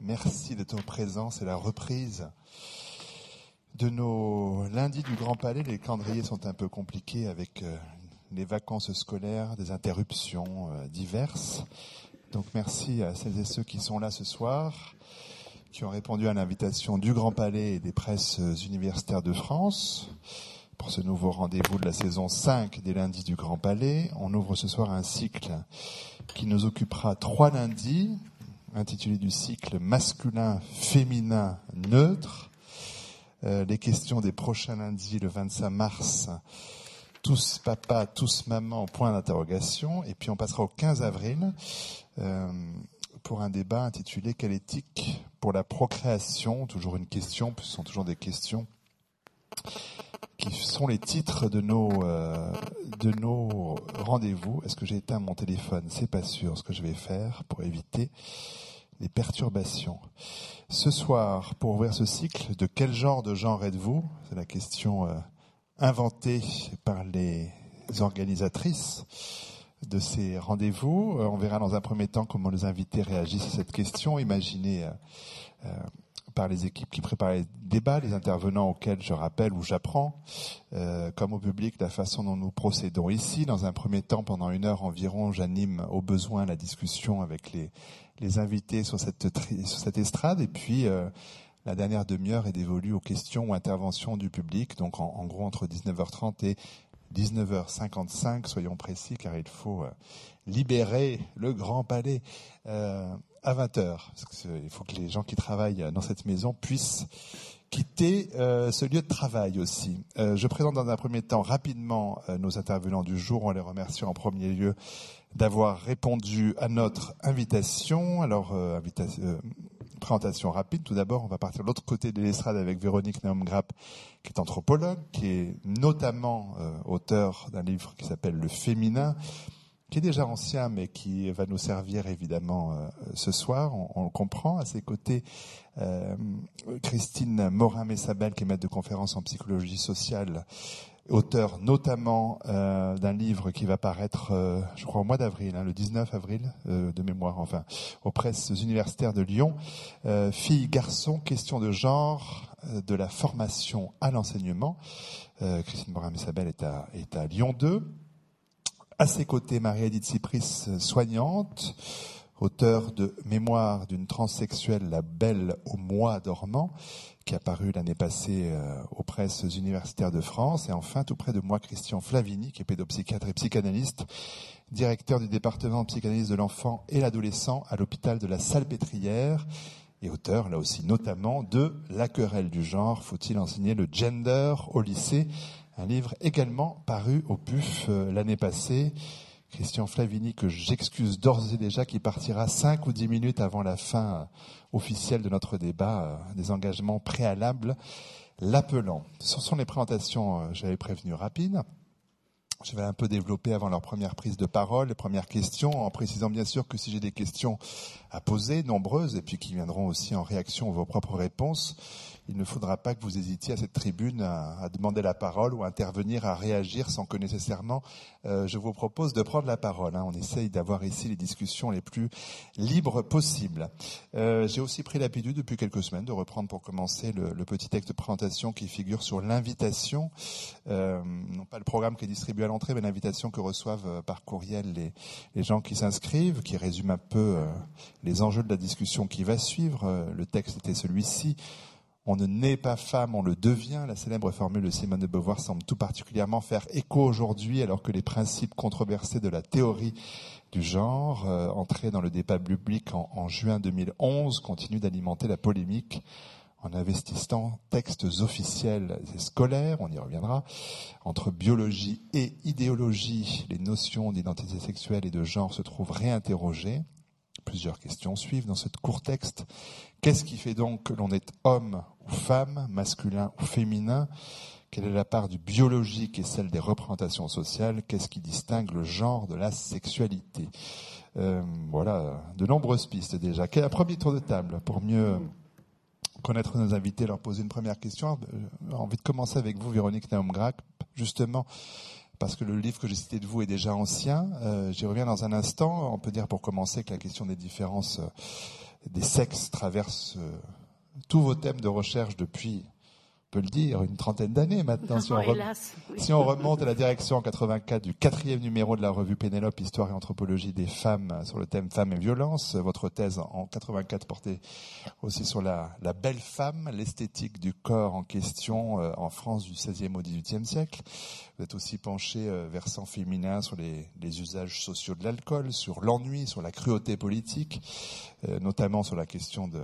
Merci de ton présence et la reprise de nos lundis du Grand Palais. Les calendriers sont un peu compliqués avec euh, les vacances scolaires, des interruptions euh, diverses. Donc merci à celles et ceux qui sont là ce soir, qui ont répondu à l'invitation du Grand Palais et des presses universitaires de France pour ce nouveau rendez-vous de la saison 5 des lundis du Grand Palais. On ouvre ce soir un cycle qui nous occupera trois lundis, intitulé du cycle masculin, féminin, neutre. Euh, les questions des prochains lundis, le 25 mars, tous papa, tous maman, point d'interrogation. Et puis on passera au 15 avril euh, pour un débat intitulé Quelle éthique pour la procréation? Toujours une question, ce sont toujours des questions qui sont les titres de nos euh, de nos rendez-vous. Est-ce que j'ai éteint mon téléphone? C'est pas sûr. Ce que je vais faire pour éviter les perturbations. Ce soir, pour ouvrir ce cycle, de quel genre de genre êtes-vous? C'est la question euh, inventée par les organisatrices de ces rendez-vous. Euh, on verra dans un premier temps comment les invités réagissent à cette question. Imaginez euh, par les équipes qui préparent les débats, les intervenants auxquels je rappelle ou j'apprends, comme au public, la façon dont nous procédons ici. Dans un premier temps, pendant une heure environ, j'anime au besoin la discussion avec les, les invités sur cette, estrade. Et puis, euh, la dernière demi-heure est dévolue aux questions ou interventions du public, donc en, gros entre 19h30 et 19h55, soyons précis, car il faut euh, libérer le Grand Palais. Euh, à 20h. Il faut que les gens qui travaillent dans cette maison puissent quitter euh, ce lieu de travail aussi. Euh, je présente dans un premier temps rapidement euh, nos intervenants du jour. On les remercie en premier lieu d'avoir répondu à notre invitation. Alors, invitation, présentation rapide. Tout d'abord, on va partir de l'autre côté de l'estrade avec Véronique Naum-Grapp, qui est anthropologue, qui est notamment auteur d'un livre qui s'appelle Le féminin, qui est déjà ancien, mais qui va nous servir évidemment euh, ce soir. On, le comprend. À ses côtés, euh, Christine Morin-Messabel, qui est maître de conférence en psychologie sociale, auteur notamment euh, d'un livre qui va paraître, je crois, au mois d'avril, hein, le 19 avril de mémoire, enfin, aux presses universitaires de Lyon. Fille, garçon, question de genre, de la formation à l'enseignement. Christine Morin-Messabel est à, est à Lyon 2. À ses côtés, Marie-Edith Cypris, soignante, auteur de Mémoire d'une transsexuelle, la belle au mois dormant, qui a paru l'année passée euh, aux presses universitaires de France. Et enfin, tout près de moi, Christian Flavini, qui est pédopsychiatre et psychanalyste, directeur du département de psychanalyse de l'enfant et l'adolescent à l'hôpital de la Salpêtrière et auteur, là aussi, notamment de La querelle du genre, faut-il enseigner le gender au lycée un livre également paru au PUF euh, l'année passée. Christian Flavini, que j'excuse d'ores et déjà, qui partira cinq ou dix minutes avant la fin euh, officielle de notre débat, euh, des engagements préalables l'appelant. Ce sont les présentations, j'avais prévenu, rapides. Je vais un peu développer avant leur première prise de parole, les premières questions, en précisant bien sûr que si j'ai des questions à poser, nombreuses, et puis qui viendront aussi en réaction à vos propres réponses, il ne faudra pas que vous hésitiez à cette tribune à, demander la parole ou à intervenir, à réagir sans que nécessairement euh, je vous propose de prendre la parole. Hein. On essaye d'avoir ici les discussions les plus libres possibles. Euh, j'ai aussi pris l'habitude depuis quelques semaines de reprendre pour commencer le, le petit texte de présentation qui figure sur l'invitation, euh, non pas le programme qui est distribué à l'entrée, mais l'invitation que reçoivent euh, par courriel les, les gens qui s'inscrivent, qui résume un peu euh, les enjeux de la discussion qui va suivre. le texte était celui-ci. On ne naît pas femme, on le devient. La célèbre formule de Simone de Beauvoir semble tout particulièrement faire écho aujourd'hui, alors que les principes controversés de la théorie du genre, euh, entrés dans le débat public en, juin 2011, continuent d'alimenter la polémique en investissant textes officiels et scolaires, on y reviendra, entre biologie et idéologie, les notions d'identité sexuelle et de genre se trouvent réinterrogées. Plusieurs questions suivent dans ce court texte. Qu'est-ce qui fait donc que l'on est homme ou femme, masculin ou féminin? Quelle est la part du biologique et celle des représentations sociales? Qu'est-ce qui distingue le genre de la sexualité? Euh, Voilà, de nombreuses pistes déjà. Quel est un premier tour de table pour mieux connaître nos invités, leur poser une première question J'ai envie de commencer avec vous, Véronique Naumgrac, justement parce que le livre que j'ai cité de vous est déjà ancien. Euh, J'y reviens dans un instant. On peut dire pour commencer que la question des différences des sexes traversent tous vos thèmes de recherche depuis peut le dire, une trentaine d'années maintenant. Si on, si on, remonte à la direction en 84 du quatrième numéro de la revue Pénélope, Histoire et Anthropologie des femmes sur le thème Femmes et violence, votre thèse en 84 portait aussi sur la, la belle femme, l'esthétique du corps en question euh, en France du XVIe au XVIIIe siècle. Vous êtes aussi penché euh, versant féminin sur les, les usages sociaux de l'alcool, sur l'ennui, sur la cruauté politique, euh, notamment sur la question de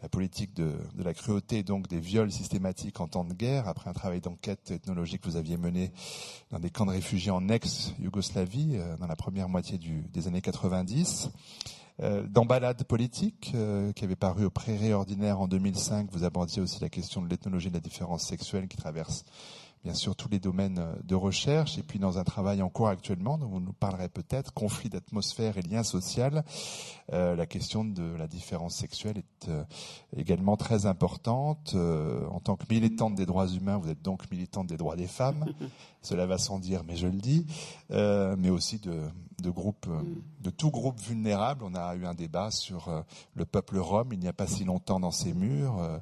la politique de, la cruauté donc des viols systématiques en temps de guerre, après un travail d'enquête ethnologique que vous aviez mené dans des camps de réfugiés en ex-Yougoslavie, euh, dans la première moitié des années 90. Euh, dans Balade politique, qui avait paru au Prairie ordinaire en 2005, vous abordiez aussi la question de l'ethnologie de la différence sexuelle qui traverse bien sûr tous les domaines euh, de recherche, et puis dans un travail en cours actuellement, dont vous nous parlerez peut-être, conflit d'atmosphère et lien social, euh, la question de la différence sexuelle est euh, également très importante. Euh, en tant que militante des droits humains, vous êtes donc militante des droits des femmes, cela va sans dire, mais je le dis, mais aussi de, de groupes, de tout groupe vulnérable. On a eu un débat sur le peuple rome il n'y a pas si longtemps dans ces murs.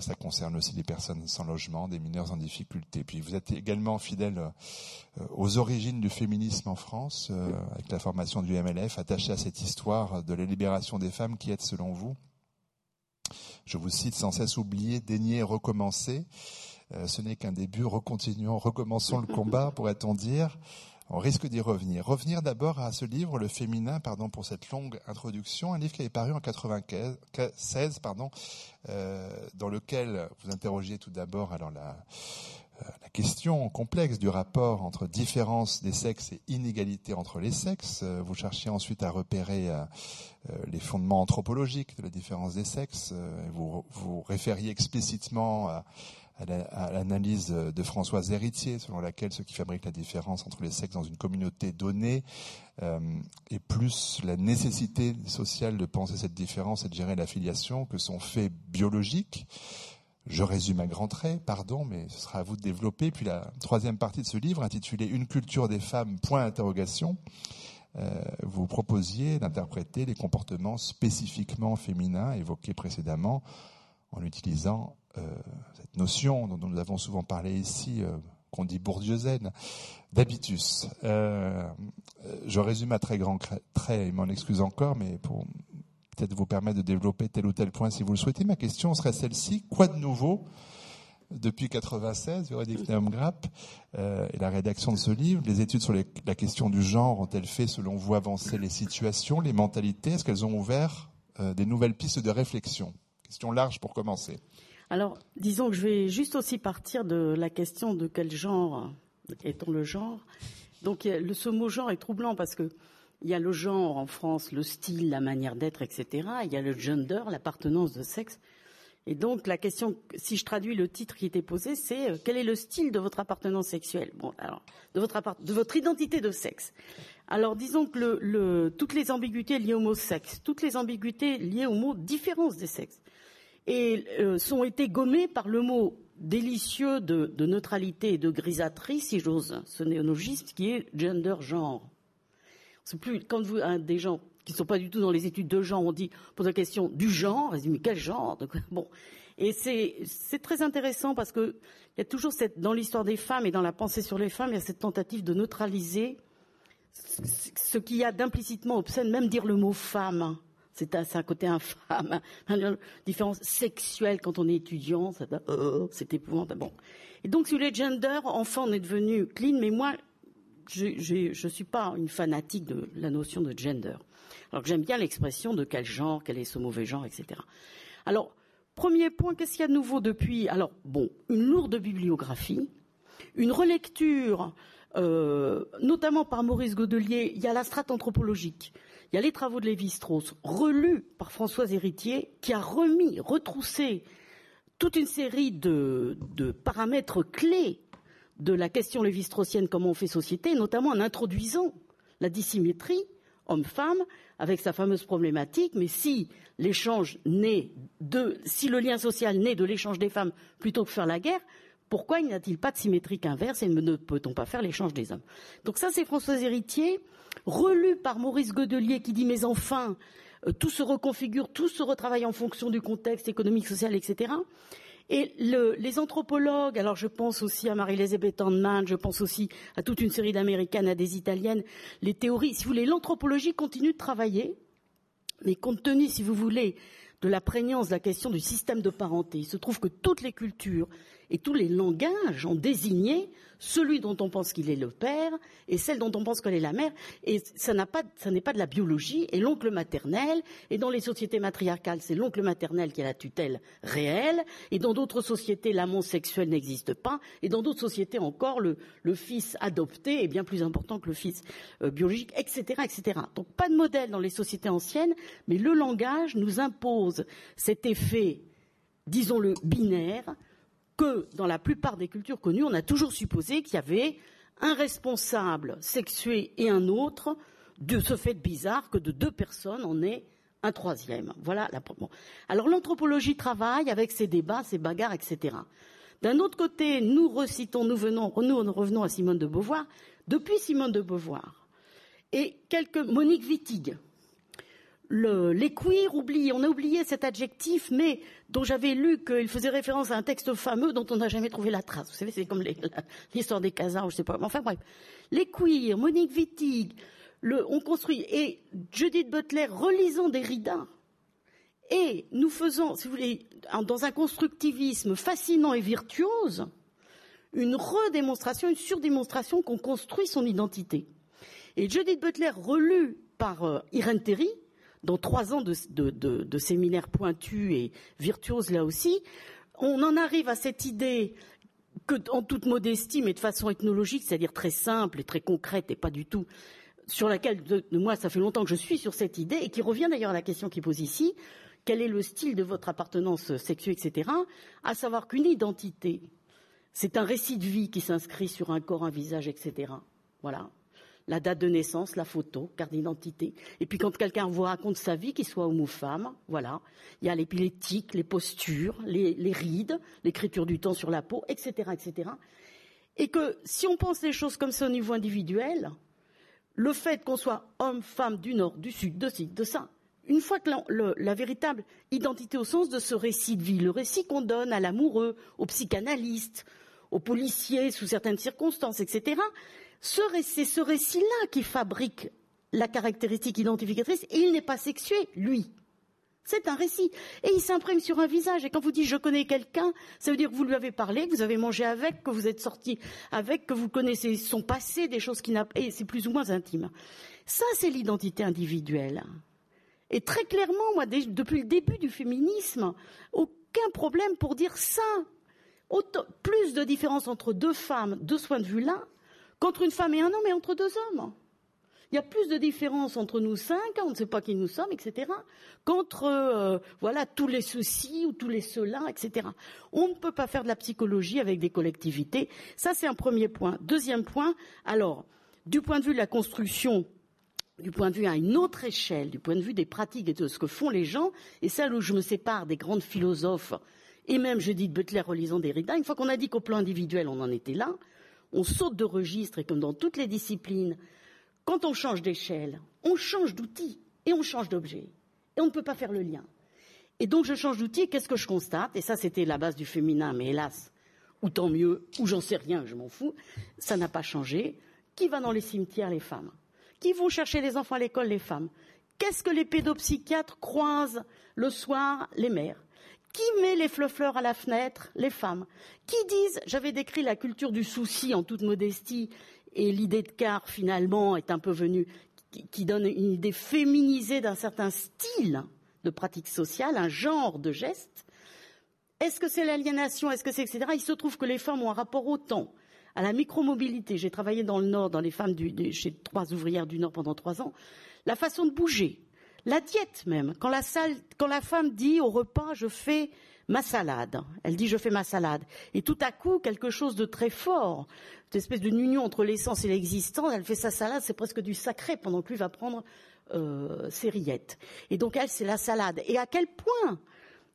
ça concerne aussi les personnes sans logement, des mineurs en difficulté puis vous êtes également fidèle euh, aux origines du féminisme en France, euh, avec la formation du MLF, attaché à cette histoire de la libération des femmes qui est, selon vous, je vous cite, sans cesse oublier, daigner, recommencer. Euh, ce n'est qu'un début, recontinuons, recommençons le combat, pourrait-on dire. On risque d'y revenir. Revenir d'abord à ce livre, Le féminin, pardon pour cette longue introduction, un livre qui avait paru en 96, pardon, dans lequel vous interrogiez tout d'abord alors la, euh, la question complexe du rapport entre différence des sexes et inégalité entre les sexes. Euh, vous cherchiez ensuite à repérer euh, les fondements anthropologiques de la différence des sexes. Vous vous référiez explicitement à, l'analyse de Françoise Héritier, selon laquelle ce qui fabrique la différence entre les sexes dans une communauté donnée est plus la nécessité sociale de penser cette différence et de gérer l'affiliation que son fait biologique. Je résume à grands traits, pardon, mais ce sera à vous de développer. Puis la troisième partie de ce livre, intitulée Une culture des femmes, point d'interrogation, euh, vous proposiez d'interpréter les comportements spécifiquement féminins évoqués précédemment en utilisant euh, cette notion dont nous avons souvent parlé ici, euh, qu'on dit bourdieusaine, d'habitus. je résume à très grands traits, et m'en excuse encore, mais pour peut-être vous permettre de développer tel ou tel point si vous le souhaitez. Ma question serait celle-ci. Quoi de nouveau depuis 96, Véronique Neumgrapp euh, et la rédaction de ce livre, les études sur la question du genre ont-elles fait, selon vous, avancer les situations, les mentalités? Est-ce qu'elles ont ouvert euh, des nouvelles pistes de réflexion? Question large pour commencer. Alors, disons que je vais juste aussi partir de la question de quel genre est-on le genre. Donc, le, ce mot genre est troublant parce que il y a le genre en France, le style, la manière d'être, etc. Il y a le gender, l'appartenance de sexe. Et donc la question, si je traduis le titre qui était posé, c'est euh, quel est le style de votre appartenance sexuelle? Bon, alors de votre de votre identité de sexe. Alors disons que toutes les ambiguïtés liées au mot sexe, toutes les ambiguïtés liées au mot différence des sexes, et euh, sont été gommées par le mot délicieux de, de neutralité et de grisâtrie, si j'ose ce néologisme, qui est gender genre. C'est plus quand vous des gens qui ne sont pas du tout dans les études de genre, on dit pose la question du genre, on dit mais quel genre Bon, et c'est très intéressant parce que il y a toujours cette dans l'histoire des femmes et dans la pensée sur les femmes, il y a cette tentative de neutraliser ce qu'il y a d'implicitement obscène, même dire le mot femme. C'est un, côté infâme, une différence sexuelle quand on est étudiant, euh, c'est épouvantable. Et donc, sur les gender, enfant, on est devenu clean, mais moi, je ne suis pas une fanatique de la notion de gender. Alors que j'aime bien l'expression de quel genre, quel est ce mauvais genre, etc. Alors, premier point, qu'est-ce qu'il y a de nouveau depuis? Alors, bon, une lourde bibliographie, une relecture, euh, notamment par Maurice Godelier, il y a la strate anthropologique, il y a les travaux de Lévi-Strauss, relus par Françoise Héritier, qui a remis, retroussé toute une série de paramètres clés de la question lévi-straussienne comment on fait société, notamment en introduisant la dissymétrie homme-femme avec sa fameuse problématique, mais si l'échange naît de, si le lien social naît de l'échange des femmes plutôt que faire la guerre, pourquoi n'y a-t-il pas de symétrique inverse et ne peut-on pas faire l'échange des hommes? Donc ça, c'est Françoise Héritier, relu par Maurice Godelier qui dit, mais enfin, euh, tout se reconfigure, tout se retravaille en fonction du contexte économique, social, etc. Et les anthropologues, alors je pense aussi à Marie-Elisabeth Handman, je pense aussi à toute une série d'américaines, à des italiennes, les théories, si vous voulez, l'anthropologie continue de travailler, mais compte tenu, si vous voulez, de la prégnance de la question du système de parenté, il se trouve que toutes les cultures et tous les langages ont désigné celui dont on pense qu'il est le père et celle dont on pense qu'elle est la mère. Et ça n'est pas, pas de la biologie. Et l'oncle maternel, et dans les sociétés matriarcales, c'est l'oncle maternel qui a la tutelle réelle. Et dans d'autres sociétés, l'amour sexuel n'existe pas. Et dans d'autres sociétés encore, le, fils adopté est bien plus important que le fils euh, biologique, etc., etc. Donc pas de modèle dans les sociétés anciennes, mais le langage nous impose cet effet, disons-le, binaire que dans la plupart des cultures connues, on a toujours supposé qu'il y avait un responsable sexué et un autre, de ce fait bizarre que de deux personnes, on est un troisième. Voilà la Alors l'anthropologie travaille avec ces débats, ces bagarres, etc. D'un autre côté, nous recitons, nous venons, nous revenons à Simone de Beauvoir. Depuis Simone de Beauvoir et quelques Monique Wittig, les queers oublient, on a oublié cet adjectif, mais dont j'avais lu qu'il faisait référence à un texte fameux dont on n'a jamais trouvé la trace. Vous savez, c'est comme l'histoire des casards, je sais pas. Enfin bref, les queers, Monique Wittig, on construit et Judith Butler relisant Derrida et nous faisons, si vous voulez, dans un constructivisme fascinant et virtuose, une redémonstration, une surdémonstration qu'on construit son identité. Et Judith Butler, relue par euh, Irène Terry, dans trois ans de, séminaires pointus et virtuoses là aussi, on en arrive à cette idée que, en toute modestie, mais de façon ethnologique, c'est-à-dire très simple et très concrète et pas du tout sur laquelle, moi, ça fait longtemps que je suis sur cette idée et qui revient d'ailleurs à la question qui pose ici, quel est le style de votre appartenance sexuelle, etc., à savoir qu'une identité, c'est un récit de vie qui s'inscrit sur un corps, un visage, etc. Voilà la date de naissance, la photo, carte d'identité. Et puis quand quelqu'un vous raconte sa vie, qu'il soit homme ou femme, voilà, il y a l'épileptique, les postures, les, les rides, l'écriture du temps sur la peau, etc., etc. Et que si on pense les choses comme ça au niveau individuel, le fait qu'on soit homme, femme, du nord, du sud, de ci, de ça, une fois que la, la, véritable identité au sens de ce récit de vie, le récit qu'on donne à l'amoureux, au psychanalyste, aux policiers sous certaines circonstances, etc., c'est ce récit-là qui fabrique la caractéristique identificatrice il n'est pas sexué, lui. C'est un récit. Et il s'imprime sur un visage. Et quand vous dites je connais quelqu'un, ça veut dire que vous lui avez parlé, que vous avez mangé avec, que vous êtes sorti avec, que vous connaissez son passé, des choses qui n'a et c'est plus ou moins intime. Ça, c'est l'identité individuelle. Et très clairement, moi, depuis le début du féminisme, aucun problème pour dire ça. plus de différence entre deux femmes de ce point de vue-là, qu'entre une femme et un homme et entre deux hommes. Il y a plus de différence entre nous cinq, on ne sait pas qui nous sommes, etc., qu'entre euh, voilà tous les soucis ou tous les cela, etc. On ne peut pas faire de la psychologie avec des collectivités. Ça, c'est un premier point. Deuxième point, alors, du point de vue de la construction, du point de vue à une autre échelle, du point de vue des pratiques et de ce que font les gens, et celle où je me sépare des grandes philosophes, et même, je dis de Butler relisant Derrida, une fois qu'on a dit qu'au plan individuel, on en était là, on saute de registre et comme dans toutes les disciplines, quand on change d'échelle, on change d'outil et on change d'objet. Et on ne peut pas faire le lien. Et donc je change d'outil qu'est-ce que je constate? Et ça c'était la base du féminin, mais hélas, ou tant mieux, ou j'en sais rien, je m'en fous, ça n'a pas changé. Qui va dans les cimetières Les femmes? Qui vont chercher les enfants à l'école Les femmes? Qu'est-ce que les pédopsychiatres croisent le soir? Les mères. Qui met les fleurs à la fenêtre? Les femmes. Qui disent, j'avais décrit la culture du souci en toute modestie, et l'idée de car finalement est un peu venue, qui, donne une idée féminisée d'un certain style de pratique sociale, un genre de geste. Est-ce que c'est l'aliénation? Est-ce que c'est etc. Il se trouve que les femmes ont un rapport au temps, à la micromobilité. J'ai travaillé dans le Nord, dans les femmes chez trois ouvrières du Nord pendant trois ans. La façon de bouger, la diète même, quand la, femme dit au repas je fais ma salade, elle dit je fais ma salade, et tout à coup quelque chose de très fort, cette espèce d'une union entre l'essence et l'existence, elle fait sa salade, c'est presque du sacré pendant que lui va prendre euh, ses rillettes. Et donc elle c'est la salade. Et à quel point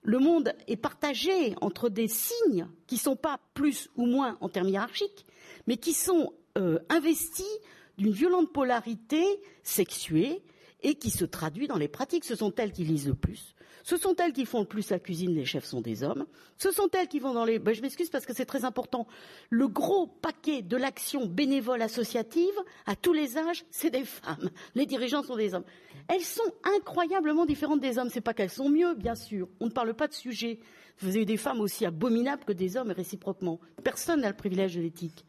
le monde est partagé entre des signes qui ne sont pas plus ou moins en termes hiérarchiques, mais qui sont euh, investis d'une violente polarité sexuée et qui se traduit dans les pratiques. Ce sont elles qui lisent le plus, ce sont elles qui font le plus la cuisine, les chefs sont des hommes, ce sont elles qui vont dans les... Ben, je m'excuse parce que c'est très important. Le gros paquet de l'action bénévole associative, à tous les âges, c'est des femmes. Les dirigeants sont des hommes. Elles sont incroyablement différentes des hommes. C'est pas qu'elles sont mieux, bien sûr. On ne parle pas de sujet. Vous avez des femmes aussi abominables que des hommes réciproquement. Personne n'a le privilège de l'éthique.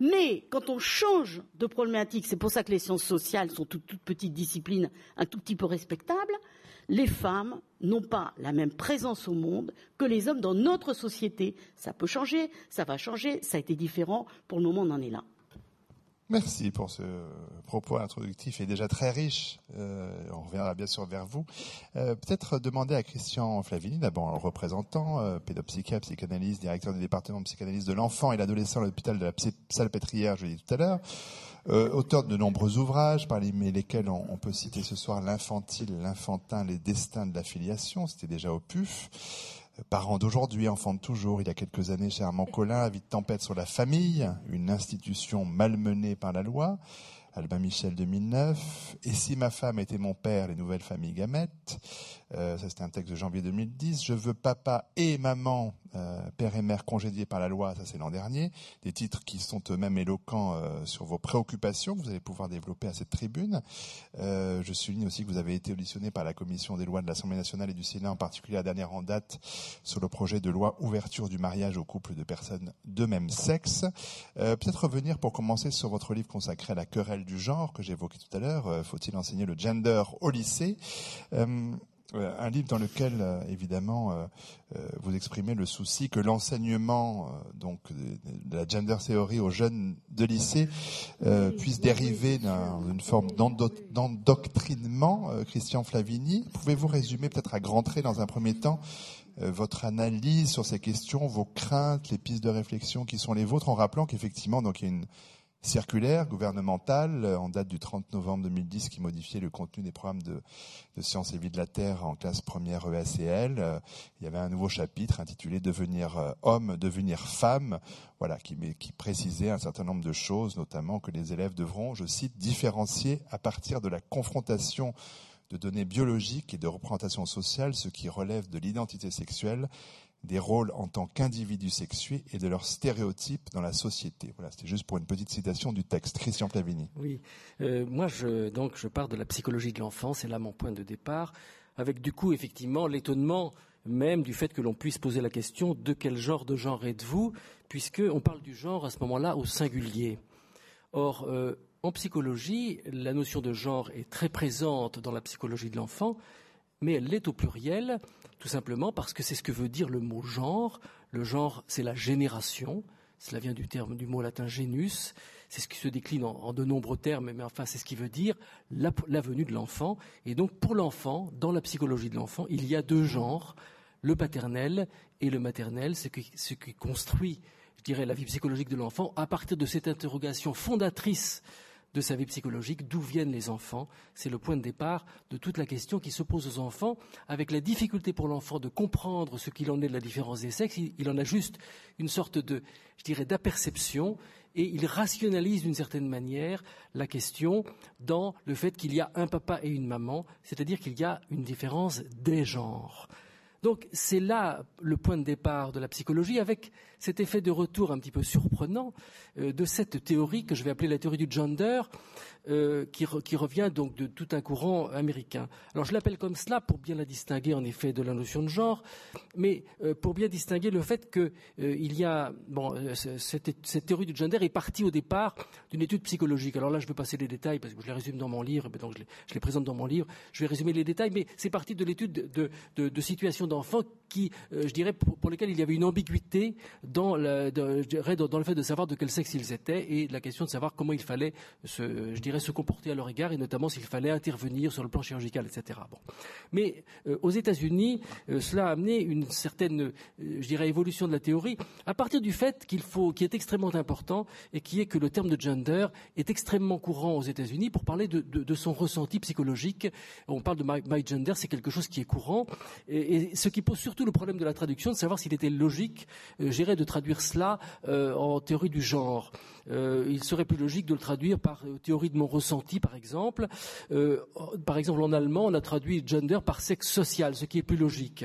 Mais quand on change de problématique, c'est pour ça que les sciences sociales sont toutes, toutes petites disciplines un tout petit peu respectables, les femmes n'ont pas la même présence au monde que les hommes dans notre société. Ça peut changer, ça va changer, ça a été différent. Pour le moment, on en est là. Merci pour ce propos introductif et déjà très riche. Euh, on reviendra bien sûr vers vous. Euh, peut-être demander à Christian Flavini, d'abord représentant, euh, pédopsychiatre, psychanalyste, directeur du département de psychanalyse de l'enfant et l'adolescent à l'hôpital de la Salpêtrière, je l'ai dit tout à l'heure. Euh, auteur de nombreux ouvrages, parmi lesquels on, on peut citer ce soir L'infantile, l'infantin, les destins de la filiation, c'était déjà au PUF. Parent d'aujourd'hui, enfant de toujours, il y a quelques années chez Armand Collin, Avis de tempête sur la famille, une institution malmenée par la loi. Albin Michel 2009. Et si ma femme était mon père, les nouvelles familles gamètes. Euh, ça c'était un texte de janvier 2010. Je veux papa et maman euh, père et mère congédiés par la loi, ça c'est l'an dernier, des titres qui sont eux-mêmes éloquents euh, sur vos préoccupations que vous allez pouvoir développer à cette tribune. Euh, je souligne aussi que vous avez été auditionné par la commission des lois de l'Assemblée nationale et du Sénat, en particulier la dernière en date, sur le projet de loi ouverture du mariage aux couples de personnes de même sexe. Peut-être revenir pour commencer sur votre livre consacré à la querelle du genre que j'évoquais tout à l'heure. Faut-il enseigner le gender au lycée? Un livre dans lequel, euh, évidemment, euh, vous exprimez le souci que l'enseignement donc de la gender theory aux jeunes de lycée puisse dériver d'une forme d'endoctrinement. Christian Flavini, pouvez-vous résumer peut-être à grands traits dans un premier temps votre analyse sur ces questions, vos craintes, les pistes de réflexion qui sont les vôtres, en rappelant qu'effectivement, donc il y a une circulaire gouvernementale euh, en date du 30 novembre 2010 qui modifiait le contenu des programmes de, sciences et vie de la Terre en classe première EACL. Euh, il y avait un nouveau chapitre intitulé Devenir euh, homme, devenir femme, voilà, qui, précisait un certain nombre de choses, notamment que les élèves devront, je cite, différencier à partir de la confrontation de données biologiques et de représentation sociale ce qui relève de l'identité sexuelle des rôles en tant qu'individus sexués et de leurs stéréotypes dans la société. Voilà, c'était juste pour une petite citation du texte. Christian Plavini. Oui, euh, moi je, donc je pars de la psychologie de l'enfant, c'est là mon point de départ, avec du coup effectivement l'étonnement même du fait que l'on puisse poser la question de quel genre de genre êtes-vous, puisqu'on parle du genre à ce moment-là au singulier. Or, euh, en psychologie, la notion de genre est très présente dans la psychologie de l'enfant, mais elle l'est au pluriel, tout simplement parce que c'est ce que veut dire le mot genre. Le genre, c'est la génération. Cela vient du terme du mot latin genus. C'est ce qui se décline en, de nombreux termes, mais enfin, c'est ce qui veut dire la, venue de l'enfant. Et donc, pour l'enfant, dans la psychologie de l'enfant, il y a deux genres, le paternel et le maternel, ce qui, ce qui construit, je dirais, la vie psychologique de l'enfant à partir de cette interrogation fondatrice de sa vie psychologique, d'où viennent les enfants. C'est le point de départ de toute la question qui se pose aux enfants, avec la difficulté pour l'enfant de comprendre ce qu'il en est de la différence des sexes. Il, en a juste une sorte de, je dirais, d'aperception, et il rationalise d'une certaine manière la question dans le fait qu'il y a un papa et une maman, c'est-à-dire qu'il y a une différence des genres. Donc c'est là le point de départ de la psychologie, avec cet effet de retour un petit peu surprenant euh, de cette théorie que je vais appeler la théorie du gender, euh, qui, revient donc de tout un courant américain. Alors je l'appelle comme cela pour bien la distinguer en effet de la notion de genre, mais euh, pour bien distinguer le fait qu'il y a bon cette, théorie du gender est partie au départ d'une étude psychologique. Alors là je vais passer les détails parce que je les résume dans mon livre, donc je les, présente dans mon livre. Je vais résumer les détails, mais c'est parti de l'étude de, situations d'enfants je dirais, pour, pour lesquelles il y avait une ambiguïté dans, le, fait de savoir de quel sexe ils étaient et la question de savoir comment il fallait se, je dirais, se comporter à leur égard et notamment s'il fallait intervenir sur le plan chirurgical, etc. Bon. Mais euh, aux États-Unis, euh, cela a amené une certaine, euh, je dirais, évolution de la théorie à partir du fait qu'il faut, qui est extrêmement important et qui est que le terme de gender est extrêmement courant aux États-Unis pour parler de, son ressenti psychologique. On parle de my, gender, c'est quelque chose qui est courant et, ce qui pose surtout le problème de la traduction, de savoir s'il était logique, j'irais, de traduire cela euh, en théorie du genre. Euh, il serait plus logique de le traduire par théorie de mon ressenti, par exemple. par exemple, en allemand, on a traduit gender par sexe social, ce qui est plus logique.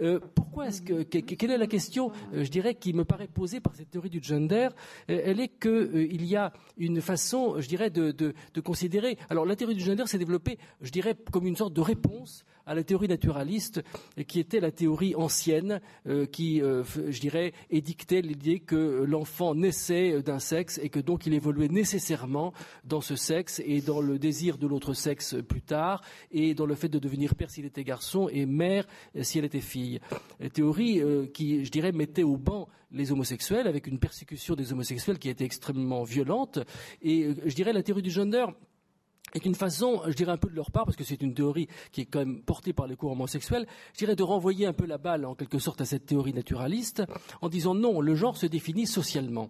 Euh, pourquoi est-ce que, quelle est la question, euh, je dirais, qui me paraît posée par cette théorie du gender? Euh, Elle est qu'il y a une façon, je dirais, de, de, considérer. Alors, la théorie du gender s'est développée, je dirais, comme une sorte de réponse à la théorie naturaliste, qui était la théorie ancienne, qui, je dirais, édictait l'idée que l'enfant naissait d'un sexe et que donc il évoluait nécessairement dans ce sexe et dans le désir de l'autre sexe plus tard, et dans le fait de devenir père s'il était garçon et mère si elle était fille théorie euh, qui, je dirais, mettait au banc les homosexuels avec une persécution des homosexuels qui était extrêmement violente. Et euh, je dirais la théorie du gender est une façon, je dirais un peu de leur part, parce que c'est une théorie qui est quand même portée par les cours homosexuels, je dirais de renvoyer un peu la balle en quelque sorte à cette théorie naturaliste en disant non, le genre se définit socialement.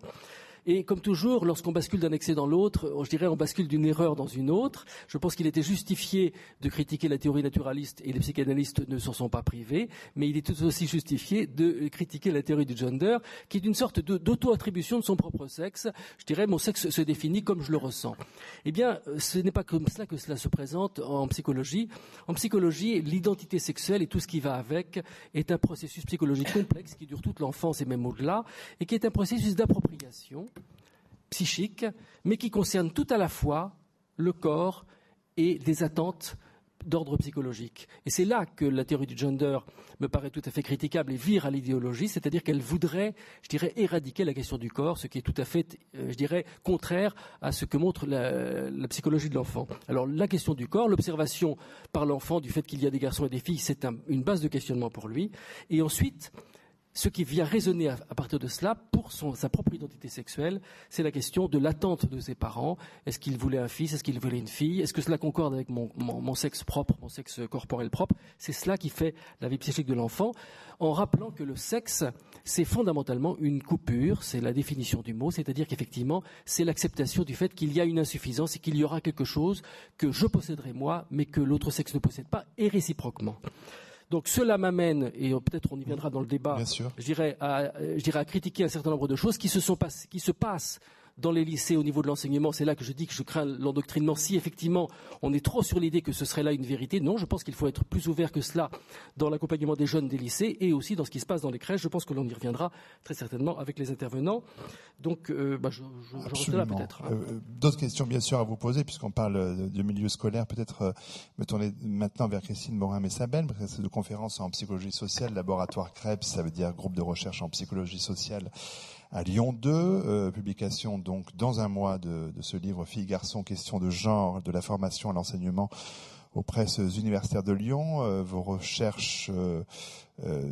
Et comme toujours, lorsqu'on bascule d'un excès dans l'autre, je dirais on bascule d'une erreur dans une autre. Je pense qu'il était justifié de critiquer la théorie naturaliste et les psychanalystes ne s'en sont pas privés, mais il est tout aussi justifié de critiquer la théorie du gender, qui est une sorte d'auto-attribution de son propre sexe. Je dirais mon sexe se définit comme je le ressens. Eh bien, ce n'est pas comme cela que cela se présente en psychologie. En psychologie, l'identité sexuelle et tout ce qui va avec est un processus psychologique complexe qui dure toute l'enfance et même au-delà, et qui est un processus d'appropriation psychique, mais qui concerne tout à la fois le corps et des attentes d'ordre psychologique. Et c'est là que la théorie du gender me paraît tout à fait critiquable et vire à l'idéologie, c'est-à-dire qu'elle voudrait, je dirais, éradiquer la question du corps, ce qui est tout à fait, euh, je dirais, contraire à ce que montre la, psychologie de l'enfant. Alors la question du corps, l'observation par l'enfant du fait qu'il y a des garçons et des filles, c'est une base de questionnement pour lui. Et ensuite, ce qui vient résonner à, partir de cela pour sa propre identité sexuelle, c'est la question de l'attente de ses parents. Est-ce qu'il voulait un fils? Est-ce qu'il voulait une fille? Est-ce que cela concorde avec mon, sexe propre, mon sexe corporel propre? C'est cela qui fait la vie psychique de l'enfant, en rappelant que le sexe, c'est fondamentalement une coupure, c'est la définition du mot, c'est-à-dire qu'effectivement, c'est l'acceptation du fait qu'il y a une insuffisance et qu'il y aura quelque chose que je posséderai moi, mais que l'autre sexe ne possède pas, et réciproquement. Donc cela m'amène, et peut-être on y viendra dans le débat, je dirais, à, je dirais à critiquer un certain nombre de choses qui se, sont qui se passent dans les lycées au niveau de l'enseignement, c'est là que je dis que je crains l'endoctrinement. Si effectivement on est trop sur l'idée que ce serait là une vérité, non, je pense qu'il faut être plus ouvert que cela dans l'accompagnement des jeunes des lycées et aussi dans ce qui se passe dans les crèches. Je pense que l'on y reviendra très certainement avec les intervenants. Donc, euh, bah, je, je, là peut-être. Euh, euh, d'autres questions bien sûr à vous poser puisqu'on parle de, milieu scolaire. Peut-être me tourner maintenant vers Christine Morin-Messabel, c'est de conférence en psychologie sociale, laboratoire Krebs, ça veut dire groupe de recherche en psychologie sociale à Lyon 2, euh, publication donc dans un mois de, de ce livre Filles, garçons, question de genre, de la formation à l'enseignement aux presses universitaires de Lyon. Euh, vos recherches, euh,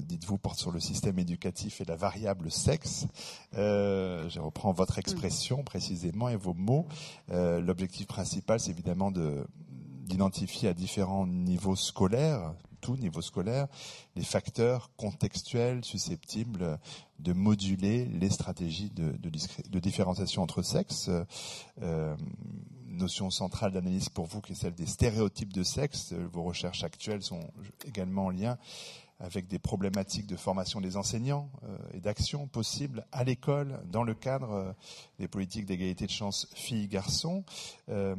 dites-vous, portent sur le système éducatif et la variable sexe. je reprends votre expression précisément et vos mots. L'objectif principal, c'est évidemment de d'identifier à différents niveaux scolaires, tout niveau scolaire, les facteurs contextuels susceptibles de moduler les stratégies de, différenciation entre sexes. Euh, notion centrale d'analyse pour vous qui est celle des stéréotypes de sexe. Vos recherches actuelles sont également en lien avec des problématiques de formation des enseignants euh, et d'action possibles à l'école dans le cadre euh, des politiques d'égalité de chance filles-garçons euh,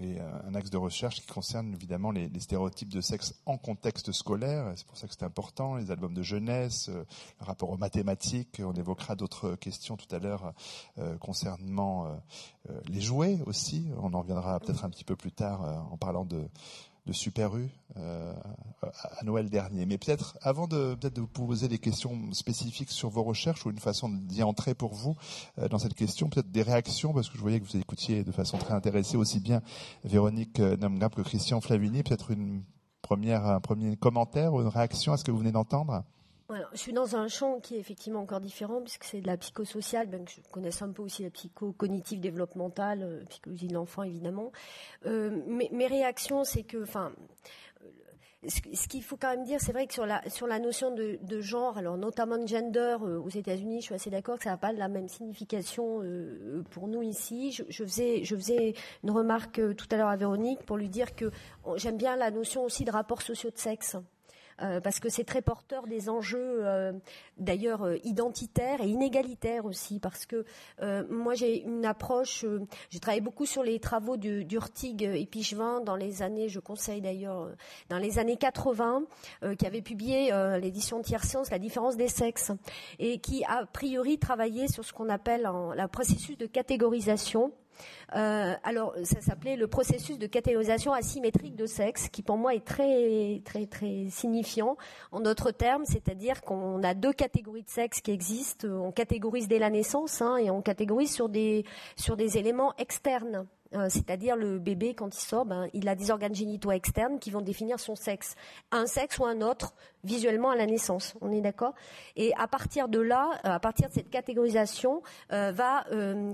et un axe de recherche qui concerne évidemment les, stéréotypes de sexe en contexte scolaire. C'est pour ça que c'est important, les albums de jeunesse, le rapport aux mathématiques. On évoquera d'autres questions tout à l'heure concernant les jouets aussi. On en reviendra peut-être un petit peu plus tard en parlant de de Super U euh, à Noël dernier. Mais peut-être, avant de, peut-être de vous poser des questions spécifiques sur vos recherches ou une façon d'y entrer pour vous euh, dans cette question, peut-être des réactions, parce que je voyais que vous écoutiez de façon très intéressée aussi bien Véronique euh, Namgap que Christian Flavini. Peut-être une première, un premier commentaire ou une réaction à ce que vous venez d'entendre? Je suis dans un champ qui est effectivement encore différent, puisque c'est de la psychosociale, bien que je connaisse un peu aussi la psycho-cognitive développementale, euh, psychologie de l'enfant évidemment. Euh, mes réactions, c'est que, enfin, ce qu'il faut quand même dire, c'est vrai que sur la, sur la notion de, de genre, alors notamment de gender euh, aux États-Unis, je suis assez d'accord que ça n'a pas la même signification euh, pour nous ici. Je, je, faisais, je faisais une remarque tout à l'heure à Véronique pour lui dire que j'aime bien la notion aussi de rapports sociaux de sexe. Euh, parce que c'est très porteur des enjeux, euh, d'ailleurs euh, identitaires et inégalitaires aussi, parce que moi j'ai une approche, j'ai travaillé beaucoup sur les travaux d'Urtig et Pichevin dans les années, je conseille d'ailleurs, dans les années 80, qui avait publié l'édition Tiers Science, La différence des sexes, et qui a priori travaillait sur ce qu'on appelle le processus de catégorisation euh, alors, ça s'appelait le processus de catégorisation asymétrique de sexe, qui pour moi est très, très, très signifiant en d'autres termes, c'est-à-dire qu'on a deux catégories de sexe qui existent. On catégorise dès la naissance hein, et on catégorise sur des, sur des éléments externes. Euh, c'est-à-dire le bébé quand il sort, ben, il a des organes génitaux externes qui vont définir son sexe, un sexe ou un autre visuellement à la naissance. On est d'accord? Et à partir de là, euh, à partir de cette catégorisation, euh, va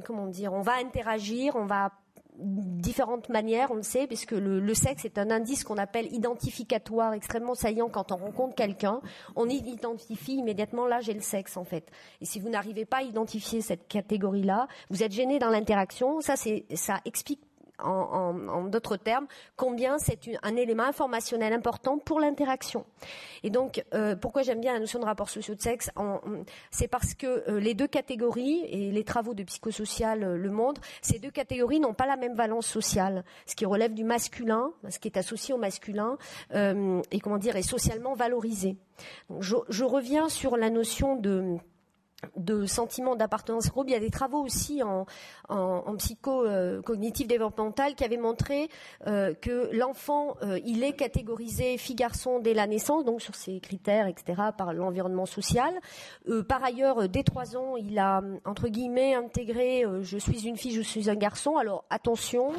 comment dire, on va interagir, on va différentes manières, on le sait, puisque le, le sexe est un indice qu'on appelle identificatoire extrêmement saillant quand on rencontre quelqu'un. On identifie immédiatement l'âge et le sexe, en fait. Et si vous n'arrivez pas à identifier cette catégorie-là, vous êtes gêné dans l'interaction. Ça, c'est, ça explique en, d'autres termes, combien c'est un élément informationnel important pour l'interaction. Et donc, euh, pourquoi j'aime bien la notion de rapport sociaux de sexe C'est parce que euh, les deux catégories, et les travaux de psychosocial euh, le montrent, ces deux catégories n'ont pas la même valence sociale. Ce qui relève du masculin, ce qui est associé au masculin, et comment dire, est socialement valorisé. je, je reviens sur la notion de de sentiment d'appartenance au groupe. Il y a des travaux aussi en, en, en psycho euh, cognitif développemental qui avaient montré euh, que l'enfant, euh, il est catégorisé fille-garçon dès la naissance, donc sur ses critères, etc., par l'environnement social. par ailleurs, dès trois ans, il a entre guillemets intégré je suis une fille, je suis un garçon. Alors attention,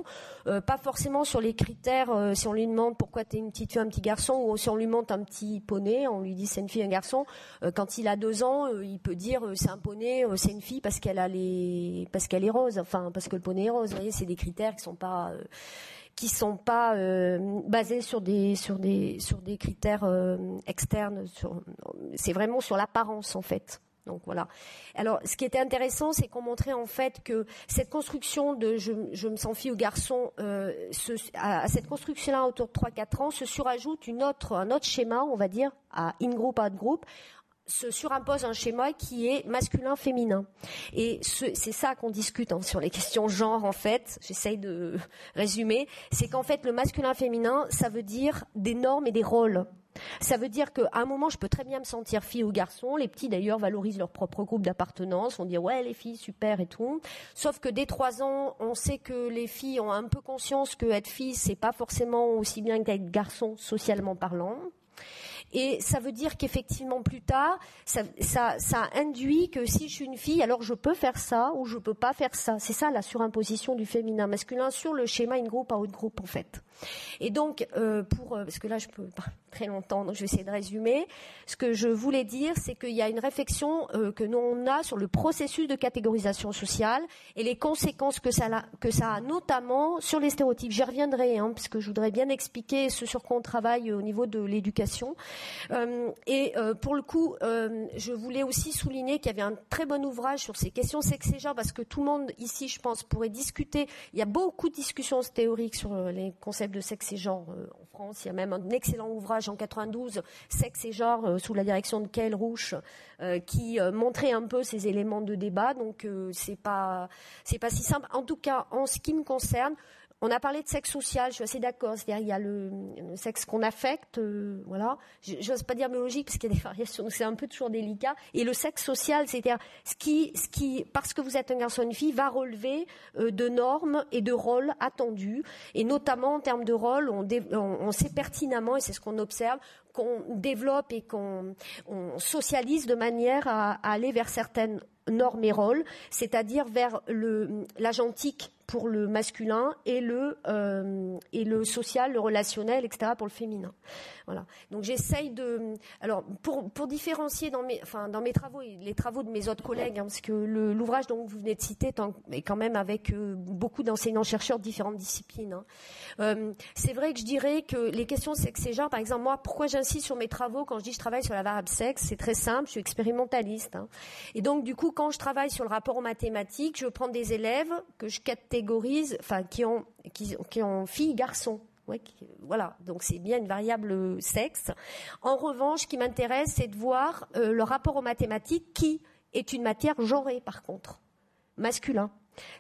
pas forcément sur les critères. si on lui demande pourquoi tu es une petite fille, un petit garçon, ou si on lui monte un petit poney, on lui dit c'est une fille, un garçon. quand il a deux ans, il peut dire c'est un poney, euh, c'est une fille parce qu'elle a parce qu'elle est rose, enfin parce que le poney est rose. Vous voyez, c'est des critères qui sont pas, euh, qui sont pas euh, basés sur des, sur des, sur des critères externes. c'est vraiment sur l'apparence en fait. Donc voilà. Alors, ce qui était intéressant, c'est qu'on montrait en fait que cette construction de je, me sens fille ou garçon, à, cette construction-là autour de 3-4 ans, se surajoute une autre, un autre schéma, on va dire, à in-group, out-group, se surimpose un schéma qui est masculin-féminin. Et c'est ça qu'on discute hein, sur les questions genre, en fait. J'essaye de résumer. C'est qu'en fait, le masculin-féminin, ça veut dire des normes et des rôles. Ça veut dire qu'à un moment, je peux très bien me sentir fille ou garçon. Les petits, d'ailleurs, valorisent leur propre groupe d'appartenance. On dit, ouais, les filles, super et tout. Sauf que dès trois ans, on sait que les filles ont un peu conscience que être fille, c'est pas forcément aussi bien qu'être garçon, socialement parlant. Et ça veut dire qu'effectivement, plus tard, ça, induit que si je suis une fille, alors je peux faire ça ou je peux pas faire ça. C'est ça la surimposition du féminin masculin sur le schéma in groupe à haute groupe, en fait. Et donc, euh, euh, parce que là, je peux pas très longtemps, donc je vais essayer de résumer. Ce que je voulais dire, c'est qu'il y a une réflexion euh, que nous on a sur le processus de catégorisation sociale et les conséquences que ça a, que ça a notamment sur les stéréotypes. J'y reviendrai, hein, parce que je voudrais bien expliquer ce sur quoi on travaille au niveau de l'éducation. Et pour le coup, je voulais aussi souligner qu'il y avait un très bon ouvrage sur ces questions sexe et genre, parce que tout le monde ici, je pense, pourrait discuter. Il y a beaucoup de discussions théoriques sur les concepts de sexe et genre en France. Il y a même un excellent ouvrage en 92, Sexe et genre, sous la direction de Kael Rouche, qui montrait un peu ces éléments de débat. Donc c'est pas c'est pas si simple. En tout cas, en ce qui me concerne, on a parlé de sexe social, je suis assez d'accord. C'est-à-dire, il y a le, sexe qu'on affecte, euh, voilà. J'ose pas dire biologique parce qu'il y a des variations, c'est un peu toujours délicat. Et le sexe social, c'est-à-dire ce qui, ce qui, parce que vous êtes un garçon ou une fille, va relever euh, de normes et de rôles attendus. Et notamment en termes de rôles, on, on sait pertinemment, et c'est ce qu'on observe, qu'on développe et qu'on socialise de manière à, aller vers certaines normes et rôles, c'est-à-dire vers l'agentique pour le masculin et le, euh, et le social, le relationnel, etc. pour le féminin. Voilà. Donc j'essaye de, alors pour, pour différencier dans mes, enfin dans mes travaux et les travaux de mes autres collègues, hein, parce que l'ouvrage dont vous venez de citer est quand même avec euh, beaucoup d'enseignants chercheurs de différentes disciplines. Hein. Euh, c'est vrai que je dirais que les questions sexe et genre, par exemple moi, pourquoi j'insiste sur mes travaux quand je dis je travaille sur la variable sexe, c'est très simple, je suis expérimentaliste. Hein. Et donc du coup, quand je travaille sur le rapport aux mathématiques, je prends des élèves que je catégorise, enfin qui ont qui, ont filles, garçons voilà, donc c'est bien une variable sexe. En revanche, ce qui m'intéresse, c'est de voir le rapport aux mathématiques qui est une matière genrée, par contre, masculin.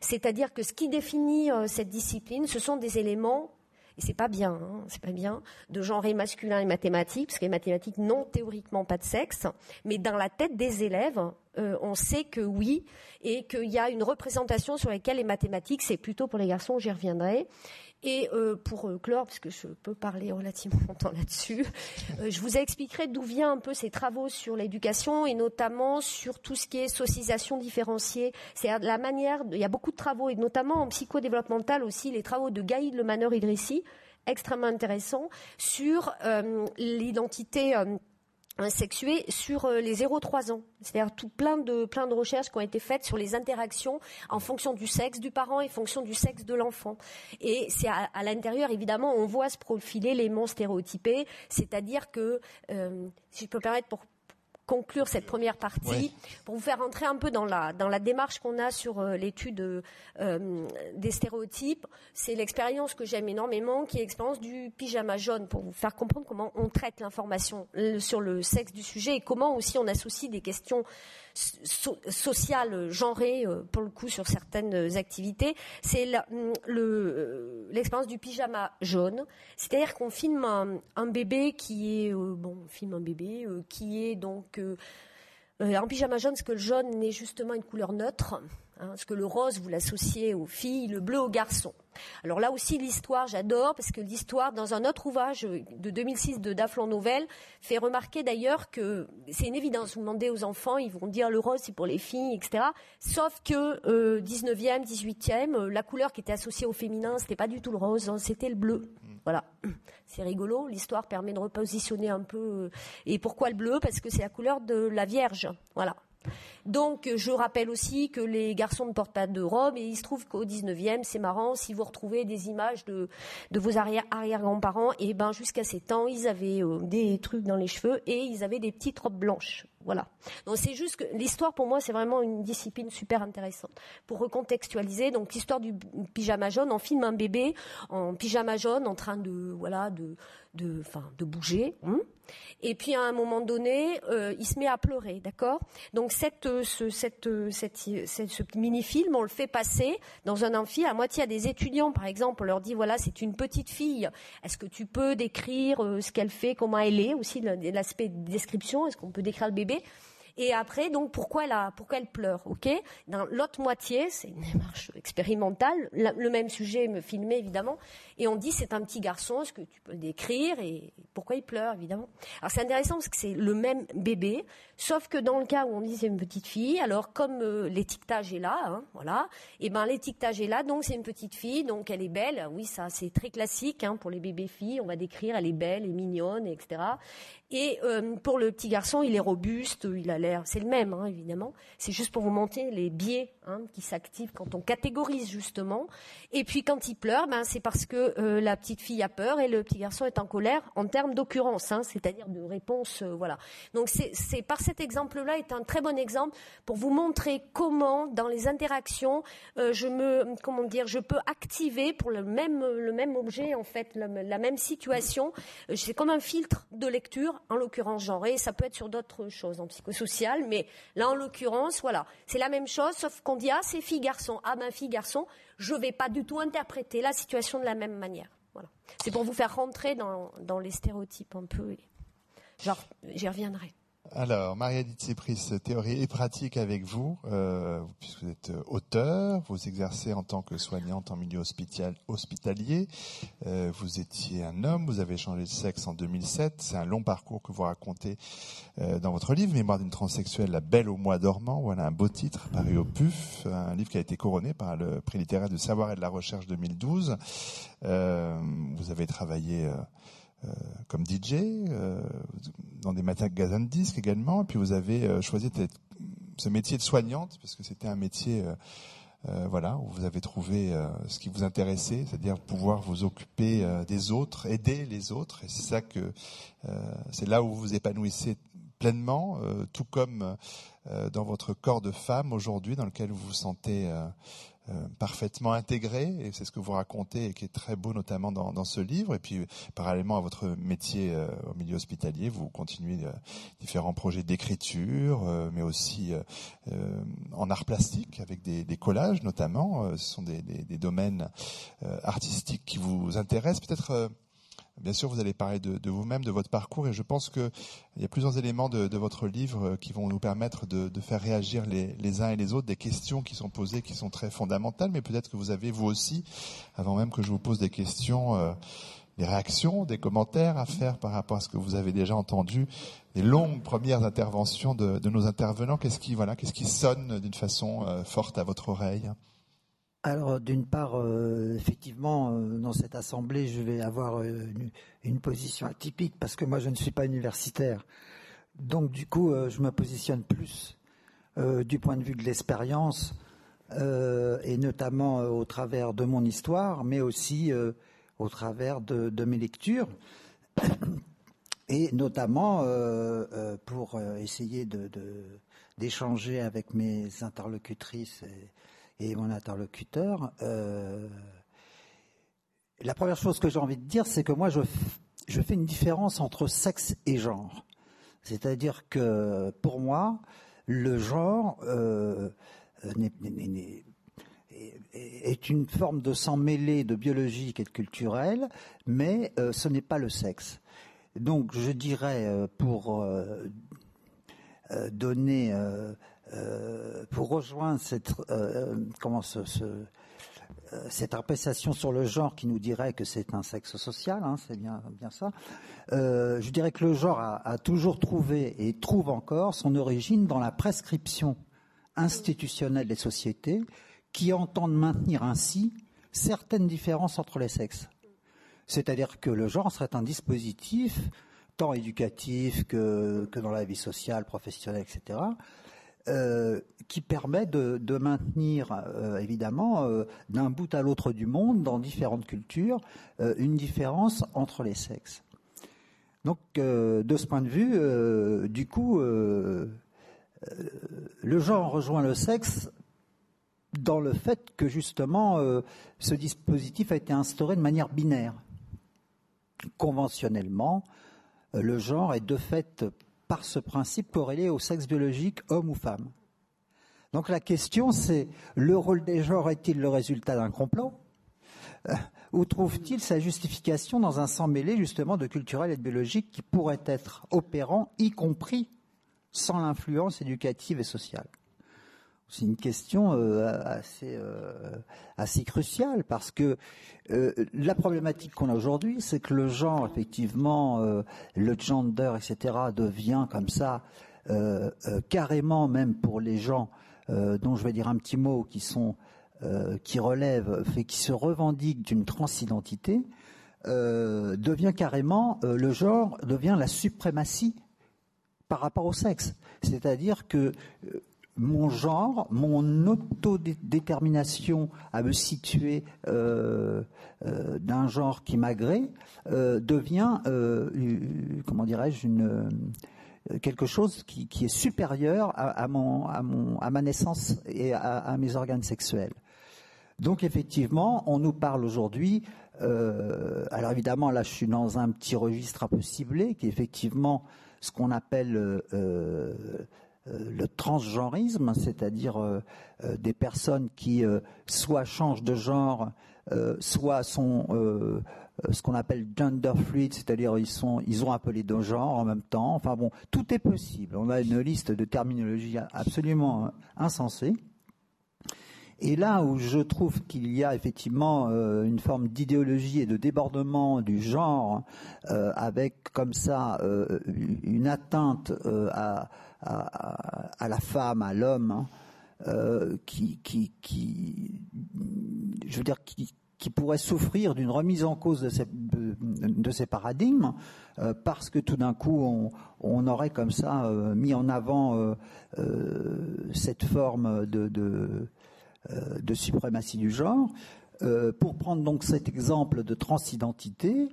C'est-à-dire que ce qui définit cette discipline, ce sont des éléments et c'est pas bien, hein, c'est pas bien, de genrer masculin et mathématiques, parce que les mathématiques n'ont théoriquement pas de sexe, mais dans la tête des élèves, euh, on sait que oui, et qu'il y a une représentation sur laquelle les mathématiques, c'est plutôt pour les garçons, j'y reviendrai. Et euh, pour euh, clore, parce que je peux parler relativement longtemps là-dessus, je vous expliquerai d'où vient un peu ces travaux sur l'éducation et notamment sur tout ce qui est socialisation différenciée. C'est la manière, il y a beaucoup de travaux et notamment en psychodéveloppemental aussi, les travaux de Gaïd Le Idrissi, extrêmement intéressants, sur l'identité sexuée sur euh, les 0-3 ans. C'est-à-dire tout plein de, plein de recherches qui ont été faites sur les interactions en fonction du sexe du parent et en fonction du sexe de l'enfant. Et c'est à, l'intérieur, évidemment, on voit se profiler l'élément stéréotypé, c'est-à-dire que, euh, si je peux permettre pour conclure cette première partie, pour vous faire entrer un peu dans la, dans la démarche qu'on a sur euh, l'étude euh, des stéréotypes, c'est l'expérience que j'aime énormément, qui est l'expérience du pyjama jaune, pour vous faire comprendre comment on traite l'information sur le sexe du sujet et comment aussi on associe des questions sociale genrée euh, pour le coup sur certaines activités, c'est euh, l'expérience du pyjama jaune. C'est-à-dire qu'on filme un, bébé qui est euh, bon, on filme un bébé qui est donc en pyjama jaune, parce que le jaune n'est justement une couleur neutre. Hein, parce que le rose, vous l'associez aux filles, le bleu aux garçons. Alors là aussi, l'histoire, j'adore, parce que l'histoire, dans un autre ouvrage de 2006 de Daflon Novel, fait remarquer d'ailleurs que c'est une évidence. Vous demandez aux enfants, ils vont dire le rose, c'est pour les filles, etc. Sauf que euh, 19e, 18e, la couleur qui était associée au féminin, c'était pas du tout le rose, hein, c'était le bleu. Voilà, c'est rigolo. L'histoire permet de repositionner un peu. Euh, et pourquoi le bleu? Parce que c'est la couleur de la Vierge. Voilà. Donc, je rappelle aussi que les garçons ne portent pas de robe et il se trouve qu'au 19e, c'est marrant, si vous retrouvez des images de, vos arrière-grands-parents, et eh ben jusqu'à ces temps, ils avaient euh, des trucs dans les cheveux et ils avaient des petites robes blanches. Voilà. Donc c'est juste que l'histoire pour moi c'est vraiment une discipline super intéressante pour recontextualiser. Donc l'histoire du pyjama jaune, on filme un bébé en pyjama jaune en train de voilà de de, enfin, de bouger. Hein. et puis à un moment donné, euh, il se met à pleurer, d'accord? Donc cette, euh, ce, cette, euh, cette, ce mini-film, on le fait passer dans un amphi à moitié à des étudiants, par exemple. On leur dit voilà, c'est une petite fille. Est-ce que tu peux décrire ce qu'elle fait, comment elle est? Aussi l'aspect description Est-ce qu'on peut décrire le bébé? Et après, donc, pourquoi elle, a, pourquoi elle pleure, ok? Dans l'autre moitié, c'est une démarche expérimentale, le même sujet me filmé évidemment, et on dit c'est un petit garçon, est-ce que tu peux le décrire? Et pourquoi il pleure évidemment. Alors c'est intéressant parce que c'est le même bébé, sauf que dans le cas où on dit c'est une petite fille, alors comme euh, l'étiquetage est là, hein, voilà, et ben l'étiquetage est là, donc c'est une petite fille, donc elle est belle, oui ça c'est très classique hein, pour les bébés filles, on va décrire elle est belle, elle est mignonne, etc. Et euh, pour le petit garçon, il est robuste, il a l'air, c'est le même hein, évidemment. C'est juste pour vous montrer les biais hein, qui s'activent quand on catégorise justement. Et puis quand il pleure, ben c'est parce que euh, la petite fille a peur et le petit garçon est en colère en termes d'occurrence, hein, c'est-à-dire de réponse, euh, voilà. Donc c'est par cet exemple-là est un très bon exemple pour vous montrer comment dans les interactions je me, comment dire, je peux activer pour le même le même objet en fait, la, la même situation. C'est comme un filtre de lecture en l'occurrence genré, ça peut être sur d'autres choses en psychosocial, mais là en l'occurrence, voilà, c'est la même chose, sauf qu'on dit ah c'est fille garçon, ah ben fille garçon, je vais pas du tout interpréter la situation de la même manière. Voilà, c'est pour vous faire rentrer dans les stéréotypes un peu. Genre, j'y reviendrai. Alors, Maria Tsipris, théorie et pratique avec vous, euh, puisque vous êtes euh, auteur, vous exercez en tant que soignante en milieu hospitalier, euh, vous étiez un homme, vous avez changé de sexe en 2007, c'est un long parcours que vous racontez dans votre livre, Mémoire d'une transsexuelle, La Belle au mois dormant, voilà un beau titre, paru au PUF, un livre qui a été couronné par le prix littéraire du savoir et de la recherche 2012. vous avez travaillé comme DJ, euh, dans des magasins de disques également. Et puis vous avez euh, choisi ce métier de soignante parce que c'était un métier voilà, où vous avez trouvé ce qui vous intéressait, c'est-à-dire pouvoir vous occuper des autres, aider les autres. Et c'est ça que c'est là où vous vous épanouissez pleinement, tout comme dans votre corps de femme aujourd'hui, dans lequel vous vous sentez euh, parfaitement intégré, et c'est ce que vous racontez et qui est très beau notamment dans, ce livre. Et puis, parallèlement à votre métier euh, au milieu hospitalier, vous continuez euh, différents projets d'écriture, mais aussi en art plastique avec des, collages notamment. ce sont des domaines artistiques qui vous intéressent. Peut-être Bien sûr, vous allez parler de, vous-même, de votre parcours, et je pense qu'il y a plusieurs éléments de, votre livre qui vont nous permettre de, faire réagir les, uns et les autres, des questions qui sont posées, qui sont très fondamentales, mais peut-être que vous avez, vous aussi, avant même que je vous pose des questions, euh, des réactions, des commentaires à faire par rapport à ce que vous avez déjà entendu, des longues premières interventions de, nos intervenants. Qu'est-ce qui, voilà, qu'est-ce qui sonne d'une façon euh, forte à votre oreille? Alors, d'une part, euh, effectivement, euh, dans cette assemblée, je vais avoir euh, une, position atypique parce que moi, je ne suis pas universitaire. Donc, du coup, je me positionne plus du point de vue de l'expérience et notamment au travers de mon histoire, mais aussi au travers de, mes lectures et notamment pour essayer d'échanger avec mes interlocutrices. Et mon interlocuteur. Euh, la première chose que j'ai envie de dire, c'est que moi, je, fais une différence entre sexe et genre. C'est-à-dire que pour moi, le genre euh, est une forme de sang mêlé de biologique et de culturel, mais euh, ce n'est pas le sexe. Donc je dirais, pour donner euh, pour rejoindre cette, euh, comment euh, cette appréciation sur le genre qui nous dirait que c'est un sexe social, hein, c'est bien, bien ça. je dirais que le genre a, toujours trouvé et trouve encore son origine dans la prescription institutionnelle des sociétés qui entendent maintenir ainsi certaines différences entre les sexes. C'est-à-dire que le genre serait un dispositif tant éducatif que dans la vie sociale, professionnelle, etc., euh, qui permet de, maintenir euh, évidemment euh, d'un bout à l'autre du monde, dans différentes cultures, une différence entre les sexes. Donc de ce point de vue, du coup, le genre rejoint le sexe dans le fait que justement ce dispositif a été instauré de manière binaire. Conventionnellement, le genre est de fait par ce principe corrélé au sexe biologique homme ou femme. Donc la question c'est, le rôle des genres est-il le résultat d'un complot? Euh, Ou trouve-t-il sa justification dans un sang mêlé justement de culturel et de biologique qui pourrait être opérant, y compris sans l'influence éducative et sociale? C'est une question euh, assez, euh, assez cruciale parce que euh, la problématique qu'on a aujourd'hui, c'est que le genre, effectivement, le gender, etc., devient comme ça carrément, même pour les gens dont je vais dire un petit mot, qui sont qui relèvent, qui se revendiquent d'une transidentité, devient carrément le genre devient la suprématie par rapport au sexe. C'est-à-dire que mon genre, mon autodétermination à me situer euh, euh, d'un genre qui m'agrée euh, devient, comment dirais-je, quelque chose qui, est supérieur à, ma naissance et à, mes organes sexuels. Donc effectivement, on nous parle aujourd'hui. alors évidemment, là, je suis dans un petit registre un peu ciblé, qui est effectivement ce qu'on appelle le transgenrisme, c'est-à-dire euh, euh, des personnes qui soit changent de genre, soit sont ce qu'on appelle gender fluid, c'est-à-dire ils sont, ils ont appelé deux genres en même temps. Enfin bon, tout est possible. On a une liste de terminologie absolument insensée. Et là où je trouve qu'il y a effectivement une forme d'idéologie et de débordement du genre, avec comme ça une atteinte à, à, la femme, à l'homme, hein, euh, qui, qui, qui, je veux dire, qui, pourrait souffrir d'une remise en cause de ces, de, ces paradigmes, euh, parce que tout d'un coup, on, on, aurait comme ça euh, mis en avant cette forme de, de, de, suprématie du genre. pour prendre donc cet exemple de transidentité,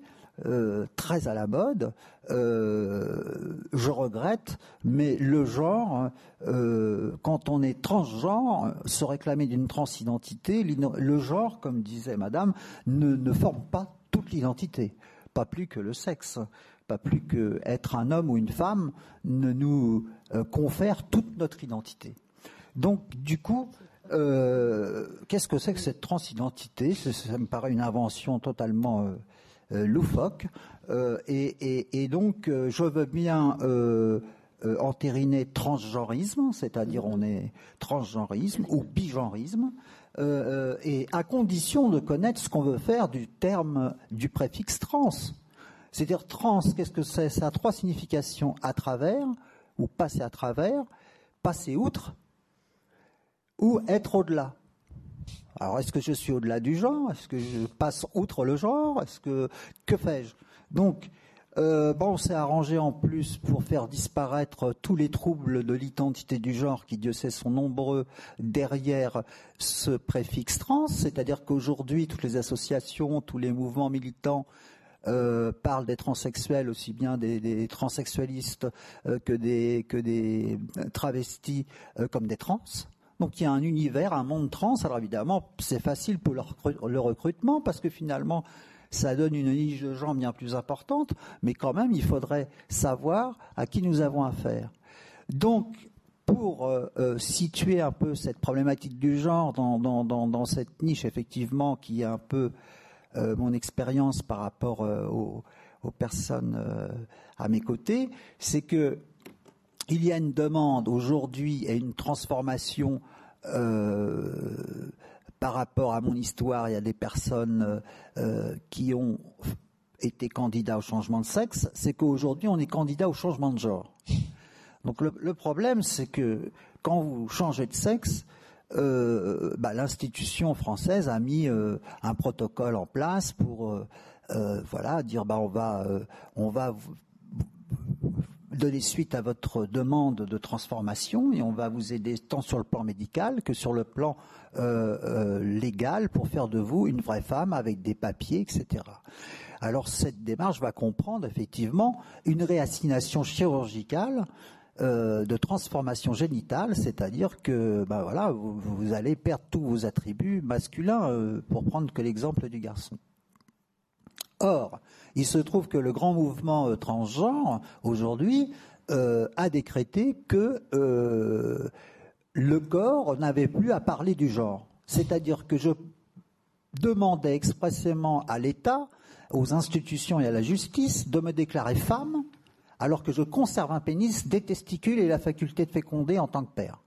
euh, très à la mode. Euh, je regrette, mais le genre, euh, quand on est transgenre, se réclamer d'une transidentité, le genre, comme disait Madame, ne, ne forme pas toute l'identité, pas plus que le sexe, pas plus que être un homme ou une femme ne nous confère toute notre identité. Donc, du coup, qu'est-ce que c'est que cette transidentité? Ça me paraît une invention totalement loufoque. Euh, et, donc, euh, je veux bien entériner transgenrisme, c'est-à-dire on est transgenrisme ou bigenrisme, et à condition de connaître ce qu'on veut faire du terme du préfixe trans. C'est-à-dire trans, qu'est-ce que c'est? Ça a trois significations à travers, ou passer à travers, passer outre, ou être au-delà. Alors, est-ce que je suis au-delà du genre? Est-ce que je passe outre le genre? Est-ce que que fais-je? Donc, euh, bon, on s'est arrangé en plus pour faire disparaître tous les troubles de l'identité du genre qui, Dieu sait, sont nombreux derrière ce préfixe trans. C'est-à-dire qu'aujourd'hui, toutes les associations, tous les mouvements militants euh, parlent des transsexuels, aussi bien des, transsexualistes euh, que, des, que des travestis comme des trans. Donc il y a un univers, un monde trans. Alors évidemment, c'est facile pour le recrutement parce que finalement, ça donne une niche de gens bien plus importante, mais quand même, il faudrait savoir à qui nous avons affaire. Donc, pour euh, euh, situer un peu cette problématique du genre dans, cette niche, effectivement, qui est un peu euh, mon expérience par rapport aux, aux, personnes à mes côtés, c'est que il y a une demande aujourd'hui et une transformation euh, par rapport à mon histoire. Il y a des personnes euh, qui ont été candidats au changement de sexe. C'est qu'aujourd'hui, on est candidat au changement de genre. Donc le, problème, c'est que quand vous changez de sexe, euh, bah, l'institution française a mis un protocole en place pour voilà dire bah on va on va donner suite à votre demande de transformation et on va vous aider tant sur le plan médical que sur le plan euh, euh, légal pour faire de vous une vraie femme avec des papiers, etc. Alors cette démarche va comprendre effectivement une réassignation chirurgicale euh, de transformation génitale, c'est-à-dire que ben voilà, vous, vous, allez perdre tous vos attributs masculins, pour prendre que l'exemple du garçon. Or, il se trouve que le grand mouvement euh, transgenre, aujourd'hui, euh, a décrété que euh, le corps n'avait plus à parler du genre. C'est-à-dire que je demandais expressément à l'État, aux institutions et à la justice de me déclarer femme alors que je conserve un pénis, des testicules et la faculté de féconder en tant que père.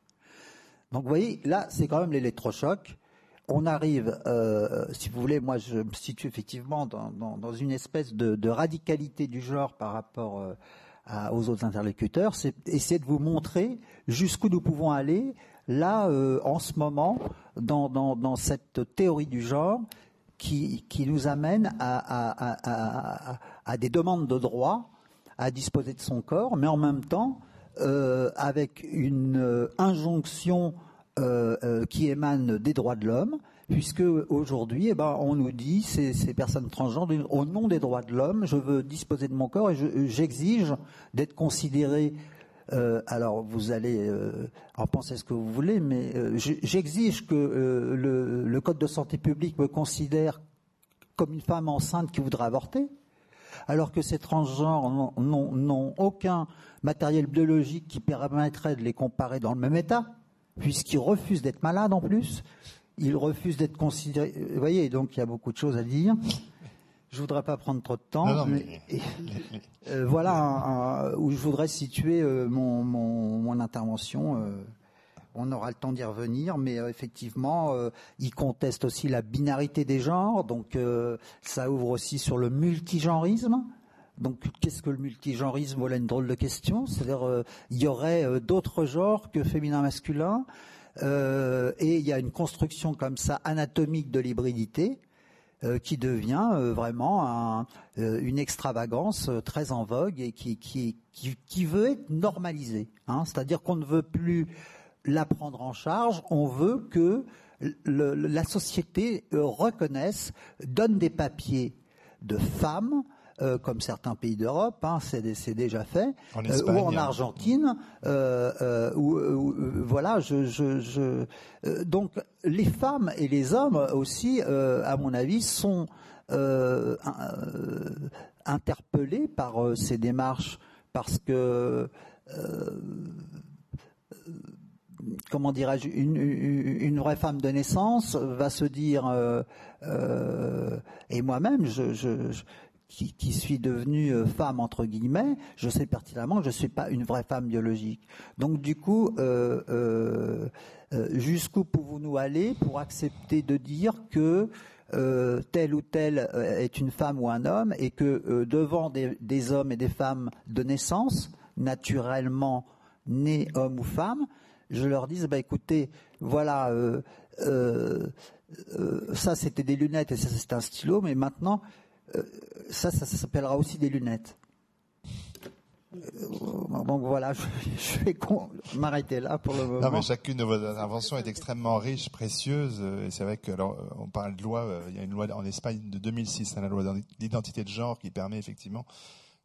Donc vous voyez, là, c'est quand même l'électrochoc on arrive, euh, si vous voulez, moi je me situe effectivement dans, une espèce de, radicalité du genre par rapport euh, aux autres interlocuteurs, c'est essayer de vous montrer jusqu'où nous pouvons aller là euh, en ce moment dans, cette théorie du genre qui, nous amène à, à, des demandes de droit à disposer de son corps, mais en même temps avec une injonction qui émanent des droits de l'homme, puisque aujourd'hui, eh ben, on nous dit, ces, ces personnes transgenres, au nom des droits de l'homme, je veux disposer de mon corps et j'exige d'être considéré. Euh, alors, vous allez en penser ce que vous voulez, mais j'exige que le, le, code de santé publique me considère comme une femme enceinte qui voudrait avorter, alors que ces transgenres n'ont aucun matériel biologique qui permettrait de les comparer dans le même état puisqu'il refuse d'être malade en plus, il refuse d'être considéré. Vous voyez, donc il y a beaucoup de choses à dire. Je voudrais pas prendre trop de temps. mais... Euh, voilà où je voudrais situer euh, mon, intervention. Euh, on aura le temps d'y revenir, mais effectivement, il conteste aussi la binarité des genres, donc ça ouvre aussi sur le multigenrisme. Donc, qu'est-ce que le multigenrisme Voilà une drôle de question. C'est-à-dire, euh, il y aurait euh, d'autres genres que féminin-masculin, euh, et il y a une construction comme ça anatomique de l'hybridité qui devient vraiment une extravagance très en vogue et qui, qui, veut être normalisée. Hein. C'est-à-dire qu'on ne veut plus la prendre en charge, on veut que la société reconnaisse, donne des papiers de femmes euh, comme certains pays d'Europe, hein, c'est déjà fait, En euh, ou en Argentine, euh, où, où, voilà, je, je, je- donc les femmes et les hommes aussi, euh, à mon avis, sont interpellés par ces démarches parce que comment dirais-je, une, vraie femme de naissance va se dire, euh, euh, et moi-même, je, je- je- qui, suis devenue euh, femme entre guillemets, je sais pertinemment que je suis pas une vraie femme biologique. Donc du coup, euh, euh, euh, jusqu'où pouvons-nous aller pour accepter de dire que euh, tel ou tel euh, est une femme ou un homme et que devant des, hommes et des femmes de naissance, naturellement nés hommes ou femmes, je leur dise, bah écoutez, voilà, ça c'était des lunettes et ça c'était un stylo, mais maintenant, ça, ça, ça s'appellera aussi des lunettes. Euh, donc voilà, je, je vais m'arrêter là pour le moment. Non, mais chacune de vos interventions est extrêmement riche, précieuse. euh, Et c'est vrai que, alors, euh, on parle de loi, euh, il y a une loi en Espagne de 2006, hein, la loi d'identité de genre, qui permet effectivement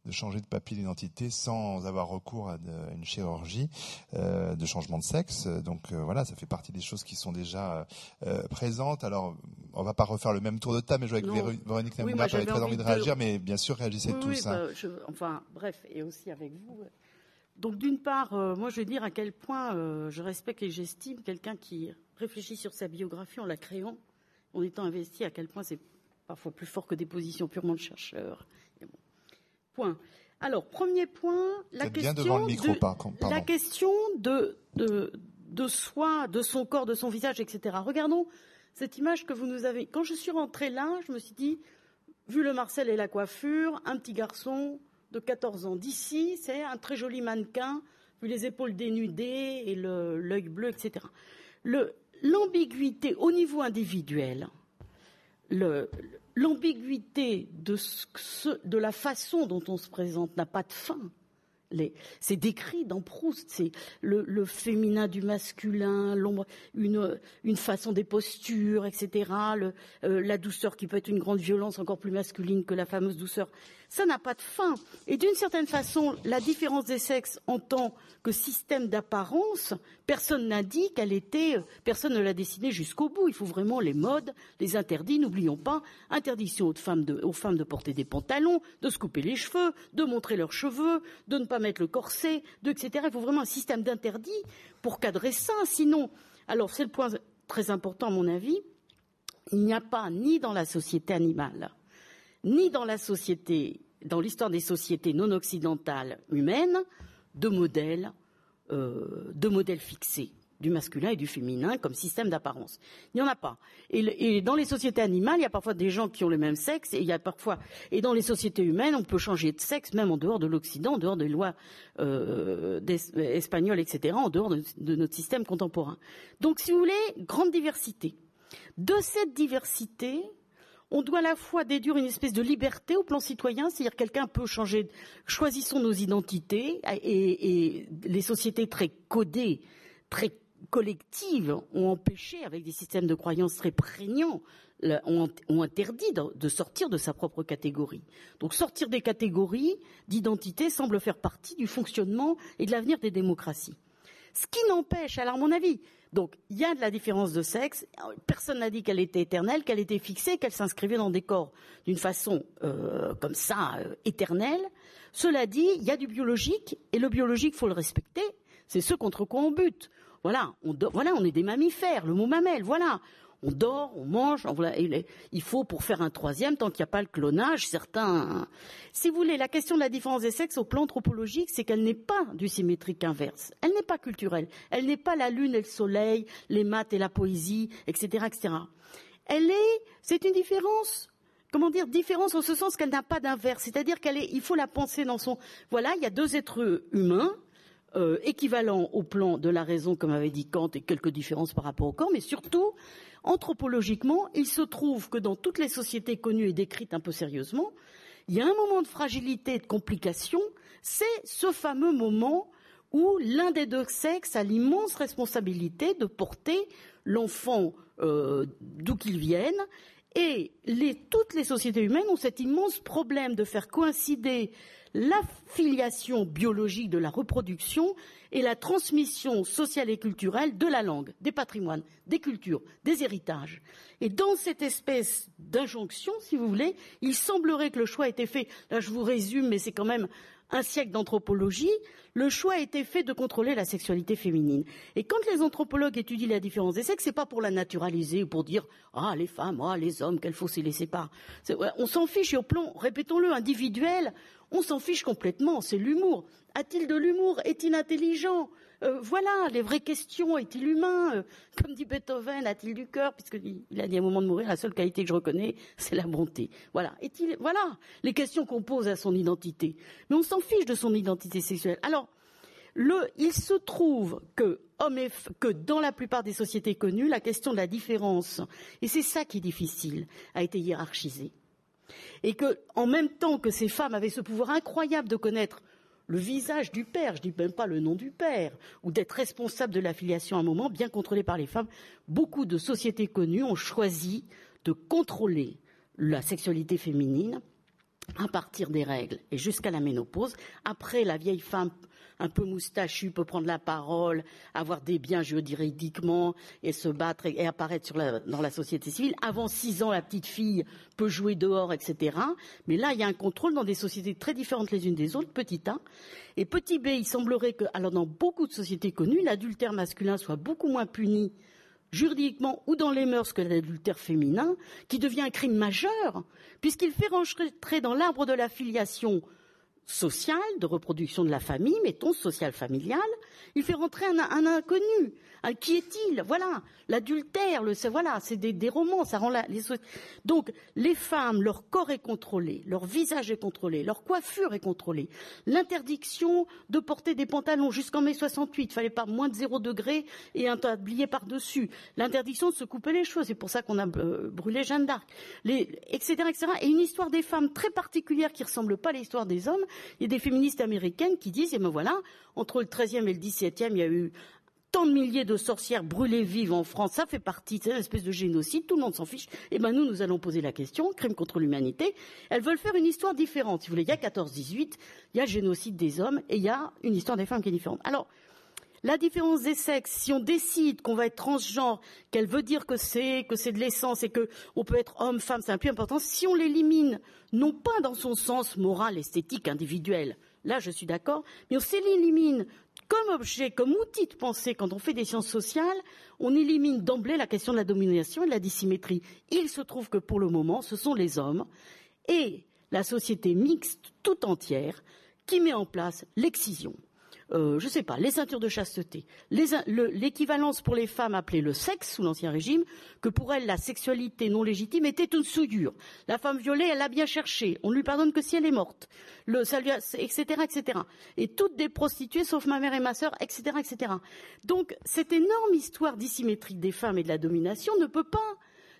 de changer de papier d'identité sans avoir recours à de- à une chirurgie euh, de changement de sexe. Donc euh, voilà, ça fait partie des choses qui sont déjà euh, présentes. Alors, on va pas refaire le même tour de table, mais je vois. Véro- Véronique Oui, moi, avait j'avais très envie envie de de- réagir, mais bien sûr, réagissez Oui, tous. oui, hein. bah, je- enfin, bref, et aussi avec vous. Donc, d'une part, moi, je vais dire à quel point je respecte et j'estime quelqu'un qui réfléchit sur sa biographie en la créant, en étant investi, à quel point c'est parfois plus fort que des positions purement de chercheurs. Alors, premier point, la question, micro, de, par contre, pardon. la question de, de, de soi, de son corps, de son visage, etc. Regardons cette image que vous nous avez. Quand je suis rentrée là, je me suis dit, vu le Marcel et la coiffure, un petit garçon de 14 ans. D'ici, c'est un très joli mannequin, vu les épaules dénudées et l'œil bleu, etc. L'ambiguïté au niveau individuel, le- l'ambiguïté de, la façon dont on se présente n'a pas de fin. C'est décrit dans Proust, c'est le, féminin du masculin, l'ombre, une, façon des postures, etc. euh, la douceur qui peut être une grande violence encore plus masculine que la fameuse douceur. Ça n'a pas de fin. Et d'une certaine façon, la différence des sexes en tant que système d'apparence, personne n'a dit qu'elle était, personne ne l'a dessinée jusqu'au bout. Il faut vraiment les modes, les interdits. N'oublions pas, interdiction aux femmes de porter des pantalons, de se couper les cheveux, de montrer leurs cheveux, de ne pas mettre le corset, etc. Il faut vraiment un système d'interdits pour cadrer ça. Sinon, alors c'est le point très important à mon avis, il n'y a pas ni dans la société animale, ni dans la société, dans l'histoire des sociétés non occidentales humaines, de modèles, euh, de modèles fixés du masculin et du féminin comme système d'apparence. Il n'y en a pas. Et, dans les sociétés animales, il y a parfois des gens qui ont le même sexe, et il y a parfois, et dans les sociétés humaines, on peut changer de sexe même en dehors de l'Occident, en dehors des lois euh, espagnoles, etc., en dehors de, de notre système contemporain. Donc, si vous voulez, grande diversité. De cette diversité, on doit à la fois déduire une espèce de liberté au plan citoyen, c'est-à-dire quelqu'un peut changer, choisissons nos identités, et, et les sociétés très codées, très collectives ont empêché, avec des systèmes de croyances très prégnants, ont, interdit de, de sortir de sa propre catégorie. Donc sortir des catégories d'identité semble faire partie du fonctionnement et de l'avenir des démocraties. Ce qui n'empêche, alors à mon avis, donc il y a de la différence de sexe. Personne n'a dit qu'elle était éternelle, qu'elle était fixée, qu'elle s'inscrivait dans des corps d'une façon euh, comme ça euh, éternelle. Cela dit, il y a du biologique et le biologique, faut le respecter. C'est ce contre quoi on bute. Voilà, on est des mammifères. Le mot mamelle, voilà. On dort, on mange, il faut pour faire un troisième, tant qu'il n'y a pas le clonage, certains. Si vous voulez, la question de la différence des sexes au plan anthropologique, c'est qu'elle n'est pas du symétrique inverse. Elle n'est pas culturelle. Elle n'est pas la lune et le soleil, les maths et la poésie, etc., etc. Elle est, c'est une différence. Comment dire différence en ce sens qu'elle n'a pas d'inverse, c'est-à-dire qu'elle faut la penser dans son. Voilà, il y a deux êtres humains euh, équivalents au plan de la raison, comme avait dit Kant, et quelques différences par rapport au corps, mais surtout, anthropologiquement, il se trouve que dans toutes les sociétés connues et décrites un peu sérieusement, il y a un moment de fragilité et de complication, c'est ce fameux moment où l'un des deux sexes a l'immense responsabilité de porter l'enfant euh, d'où qu'il vienne Et toutes les sociétés humaines ont cet immense problème de faire coïncider l'affiliation biologique de la reproduction et la transmission sociale et culturelle de la langue, des patrimoines, des cultures, des héritages. Et dans cette espèce d'injonction, si vous voulez, il semblerait que le choix ait été fait, là je vous résume, mais c'est quand même un siècle d'anthropologie, le choix a été fait de contrôler la sexualité féminine. Et quand les anthropologues étudient la différence des sexes, c'est pas pour la naturaliser ou pour dire ah les femmes, ah les hommes, faut s'y laisser pas. On s'en fiche et au plan, répétons-le, individuel, on s'en fiche complètement. C'est l'humour. A-t-il de l'humour Est-il intelligent euh, voilà, les vraies questions. Est-il humain euh, Comme dit Beethoven, a-t-il du cœur Puisqu'il a dit à un moment de mourir, la seule qualité que je reconnais, c'est la bonté. Voilà. Les questions qu'on pose à son identité. Mais on s'en fiche de son identité sexuelle. Alors, il se trouve que, que dans la plupart des sociétés connues, la question de la différence, et c'est ça qui est difficile, a été hiérarchisée. Et que, en même temps que ces femmes avaient ce pouvoir incroyable de connaître le visage du père, je ne dis même pas le nom du père, ou d'être responsable de l'affiliation à un moment, bien contrôlé par les femmes, beaucoup de sociétés connues ont choisi de contrôler la sexualité féminine à partir des règles et jusqu'à la ménopause. Après, la vieille femme un peu moustachue peut prendre la parole, avoir des biens juridiquement et se battre et, apparaître dans la société civile. Avant six ans, la petite fille peut jouer dehors, etc. Mais là, il y a un contrôle dans des sociétés très différentes les unes des autres, petit A. Et petit B, il semblerait que, alors dans beaucoup de sociétés connues, l'adultère masculin soit beaucoup moins puni juridiquement ou dans les mœurs que l'adultère féminin, qui devient un crime majeur, puisqu'il fait rentrer dans l'arbre de la filiation social, de reproduction de la famille, mettons social familial, il fait rentrer un, inconnu. qui est-il? Voilà, l'adultère, le, voilà, c'est des, romans, ça rend la, les, donc les femmes, leur corps est contrôlé, leur visage est contrôlé, leur coiffure est contrôlée, l'interdiction de porter des pantalons jusqu'en mai 68, il fallait pas moins de zéro degré et un tablier par dessus, l'interdiction de se couper les cheveux, c'est pour ça qu'on a euh, brûlé Jeanne d'Arc, etc., etc. Et une histoire des femmes très particulière qui ressemble pas à l'histoire des hommes, il y a des féministes américaines qui disent, et ben voilà, entre le 13e et le 17e, il y a eu tant de milliers de sorcières brûlées vives en France, ça fait partie, c'est une espèce de génocide, tout le monde s'en fiche. Et eh ben nous, nous allons poser la question, crime contre l'humanité. Elles veulent faire une histoire différente. Si vous voulez, il y a 14-18, il y a le génocide des hommes et il y a une histoire des femmes qui est différente. Alors, la différence des sexes, si on décide qu'on va être transgenre, qu'elle veut dire que c'est que c'est de l'essence et que on peut être homme, femme, c'est un peu important. Si on l'élimine, non pas dans son sens moral, esthétique, individuel, là je suis d'accord, mais on s'élimine comme objet, comme outil de pensée quand on fait des sciences sociales, on élimine d'emblée la question de la domination et de la dissymétrie. Il se trouve que pour le moment, ce sont les hommes et la société mixte tout entière qui met en place l'excision euh, je ne sais pas, les ceintures de chasteté, l'équivalence pour les femmes appelée le sexe sous l'Ancien Régime, que pour elles la sexualité non légitime était une souillure. La femme violée, elle l'a bien cherché, on ne lui pardonne que si elle est morte, le, etc., etc. Et toutes des prostituées, sauf ma mère et ma sœur, etc., etc. Donc cette énorme histoire dissymétrique des femmes et de la domination ne peut pas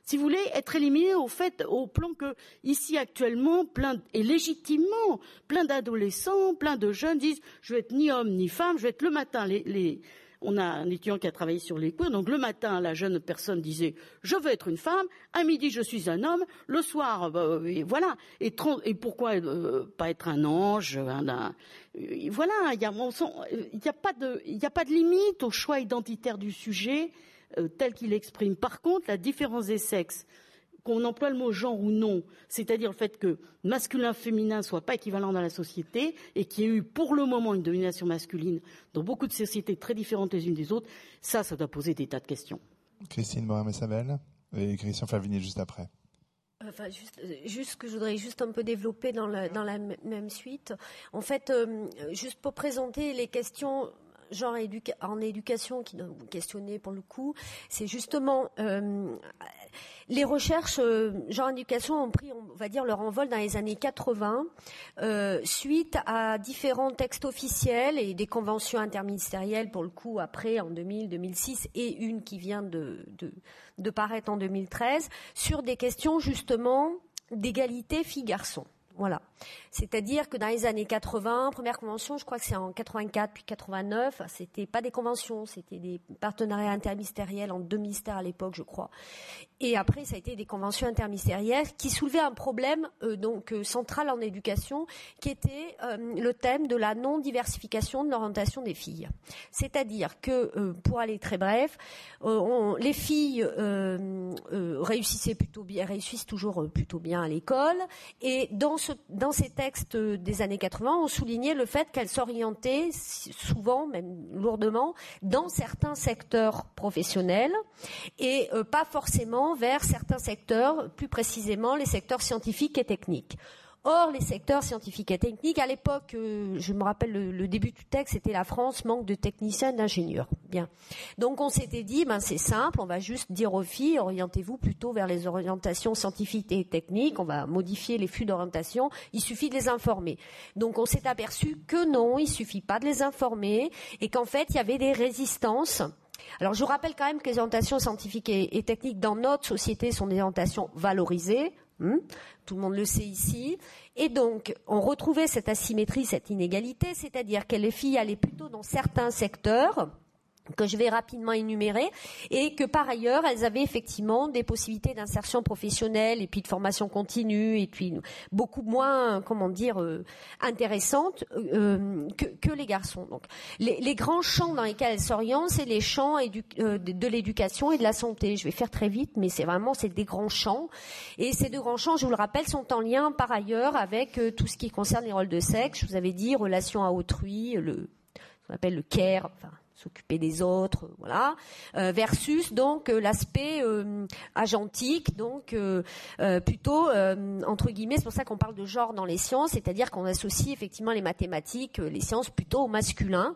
si vous voulez, être éliminé au fait, au plan que, ici actuellement, plein, et légitimement, plein d'adolescents, plein de jeunes disent, je vais être ni homme ni femme, je vais être le matin, les, on a un étudiant qui a travaillé sur les cours, donc le matin, la jeune personne disait je veux être une femme, à midi je suis un homme, le soir, bah, voilà. Et, et pourquoi euh, pas être un ange un, Voilà, il n'y a, a, pas de, a pas de limite au choix identitaire du sujet. Euh, tel qu'il exprime. Par contre, la différence des sexes, qu'on emploie le mot genre ou non, c'est-à-dire le fait que masculin-féminin ne soient pas équivalents dans la société et qu'il y ait eu pour le moment une domination masculine dans beaucoup de sociétés très différentes les unes des autres, ça, ça doit poser des tas de questions. Christine Morin-Messabel et Christian Favigny juste après. Enfin, juste, juste que je voudrais juste un peu développer dans la, dans la même suite. En fait, euh, juste pour présenter les questions genre en éducation qui vous questionnez pour le coup, c'est justement euh, les recherches euh, genre éducation ont pris, on va dire, leur envol dans les années 80 euh, suite à différents textes officiels et des conventions interministérielles pour le coup après en 2000, 2006 et une qui vient de, de, de paraître en 2013 sur des questions justement d'égalité filles-garçons. Voilà. C'est-à-dire que dans les années 80, première convention, je crois que c'est en 84 puis 89, c'était pas des conventions, c'était des partenariats interministériels en deux ministères à l'époque, je crois. Et après, ça a été des conventions interministérielles qui soulevaient un problème euh, donc euh, central en éducation, qui était euh, le thème de la non-diversification de l'orientation des filles. C'est-à-dire que, pour aller très bref, les filles réussissaient plutôt bien, réussissent toujours plutôt bien à l'école, et dans, ce, ces textes des années 80, on soulignait le fait qu'elles s'orientaient souvent, même lourdement, dans certains secteurs professionnels et pas forcément vers certains secteurs, plus précisément les secteurs scientifiques et techniques. Or, les secteurs scientifiques et techniques, à l'époque, euh, je me rappelle le, début du texte, c'était la France manque de techniciens et d'ingénieurs. Bien. Donc, on s'était dit, ben, c'est simple, on va juste dire aux filles, orientez-vous plutôt vers les orientations scientifiques et techniques, on va modifier les flux d'orientation, il suffit de les informer. Donc, on s'est aperçu que non, il suffit pas de les informer, et qu'en fait, il y avait des résistances alors je vous rappelle quand même que les orientations scientifiques et, techniques dans notre société sont des orientations valorisées. Hmm, tout le monde le sait ici. Et donc, on retrouvait cette asymétrie, cette inégalité, c'est-à-dire que les filles allaient plutôt dans certains secteurs, que je vais rapidement énumérer, et que par ailleurs, elles avaient effectivement des possibilités d'insertion professionnelle et puis de formation continue, et puis beaucoup moins, comment dire, euh, intéressantes euh, que, les garçons. Donc, les, grands champs dans lesquels elles s'orientent, c'est les champs euh, de, l'éducation et de la santé. Je vais faire très vite, mais c'est vraiment c'est des grands champs, et ces deux grands champs, je vous le rappelle, sont en lien par ailleurs avec tout ce qui concerne les rôles de sexe. Je vous avais dit relation à autrui, le qu'on appelle le care, enfin s'occuper des autres, voilà, euh, versus donc euh, l'aspect euh, agentique, donc plutôt entre guillemets, c'est pour ça qu'on parle de genre dans les sciences, c'est-à-dire qu'on associe effectivement les mathématiques, les sciences plutôt au masculin,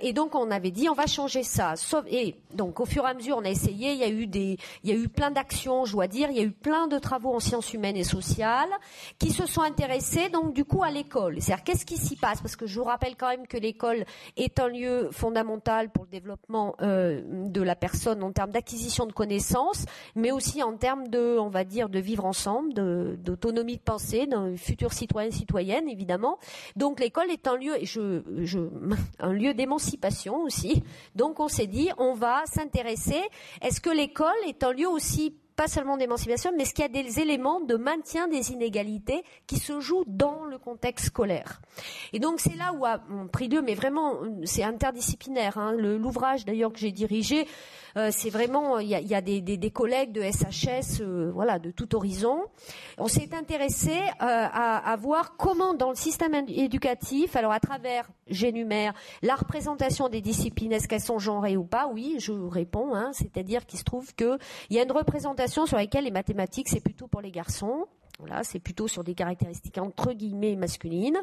et donc on avait dit on va changer ça. Sauf, et donc au fur et à mesure on a essayé, il y a eu des, il y a eu plein d'actions, je dois dire, il y a eu plein de travaux en sciences humaines et sociales qui se sont intéressés donc du coup à l'école. C'est-à-dire qu'est-ce qui s'y passe? Parce que je vous rappelle quand même que l'école est un lieu fondamental pour le développement euh, de la personne en termes d'acquisition de connaissances, mais aussi en termes de, on va dire, de vivre ensemble, d'autonomie de, pensée, d'un futur citoyen citoyenne évidemment. Donc l'école est un lieu, un lieu d'émancipation aussi. Donc on s'est dit, on va s'intéresser. Est-ce que l'école est un lieu aussi pas seulement d'émancipation, mais est-ce qu'il y a des éléments de maintien des inégalités qui se jouent dans le contexte scolaire Et donc c'est là où a pris lieu, mais vraiment c'est interdisciplinaire. Hein. L'ouvrage d'ailleurs que j'ai dirigé euh, c'est vraiment, il y a, des, collègues de SHS, euh, voilà, de tout horizon. On s'est intéressé euh, à, voir comment dans le système éducatif, alors à travers, j'énumère, la représentation des disciplines, est-ce qu'elles sont genrées ou pas? Oui, je réponds, hein, c'est-à-dire qu'il se trouve qu'il y a une représentation sur laquelle les mathématiques, c'est plutôt pour les garçons. Voilà, c'est plutôt sur des caractéristiques entre guillemets masculines.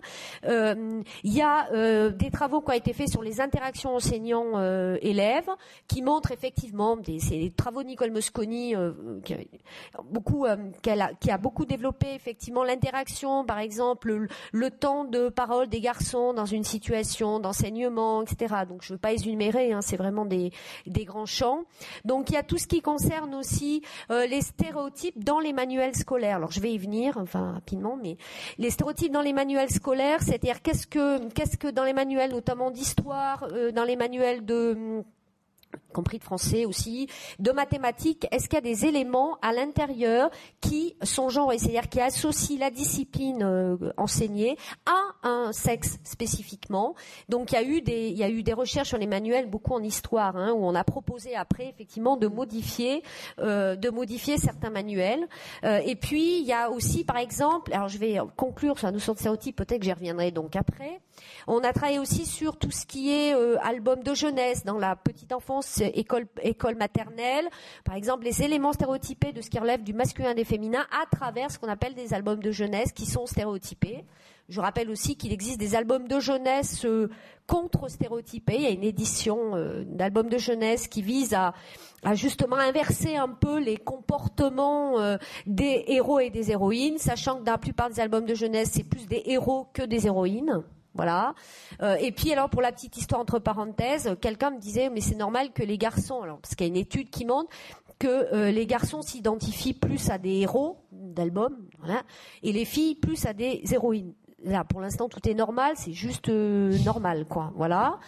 Euh, il y a euh, des travaux qui ont été faits sur les interactions enseignants-élèves, euh, qui montrent effectivement, c'est des travaux de Nicole Mosconi, qui, a beaucoup, qui a beaucoup développé effectivement l'interaction, par exemple le, temps de parole des garçons dans une situation d'enseignement, etc. Donc je ne veux pas énumérer, hein, c'est vraiment des, des grands champs. Donc il y a tout ce qui concerne aussi les stéréotypes dans les manuels scolaires. Alors je vais venir, enfin rapidement, mais les stéréotypes dans les manuels scolaires, c'est-à-dire qu'est-ce que, qu'est-ce que dans les manuels, notamment d'histoire, euh, dans les manuels de compris de français aussi, de mathématiques, est-ce qu'il y a des éléments à l'intérieur qui sont genrés, c'est-à-dire qui associent la discipline euh, enseignée à un sexe spécifiquement? Donc il y a eu des, il y a eu des recherches sur les manuels, beaucoup en histoire, hein, où on a proposé après effectivement de modifier, euh, de modifier certains manuels. Euh, et puis il y a aussi, par exemple, alors je vais conclure sur la notion de stéréotype, peut-être que j'y reviendrai donc après. On a travaillé aussi sur tout ce qui est album de jeunesse dans la petite enfance école, école maternelle, par exemple les éléments stéréotypés de ce qui relève du masculin et des féminins à travers ce qu'on appelle des albums de jeunesse qui sont stéréotypés. Je rappelle aussi qu'il existe des albums de jeunesse euh, contre-stéréotypés. Il y a une édition euh, d'albums de jeunesse qui vise à, justement inverser un peu les comportements euh, des héros et des héroïnes, sachant que dans la plupart des albums de jeunesse, c'est plus des héros que des héroïnes. Voilà. Euh, et puis alors pour la petite histoire entre parenthèses, quelqu'un me disait mais c'est normal que les garçons, alors parce qu'il y a une étude qui montre que euh, les garçons s'identifient plus à des héros d'albums, voilà, et les filles plus à des héroïnes. Là, pour l'instant, tout est normal, c'est juste euh, normal, quoi. Voilà.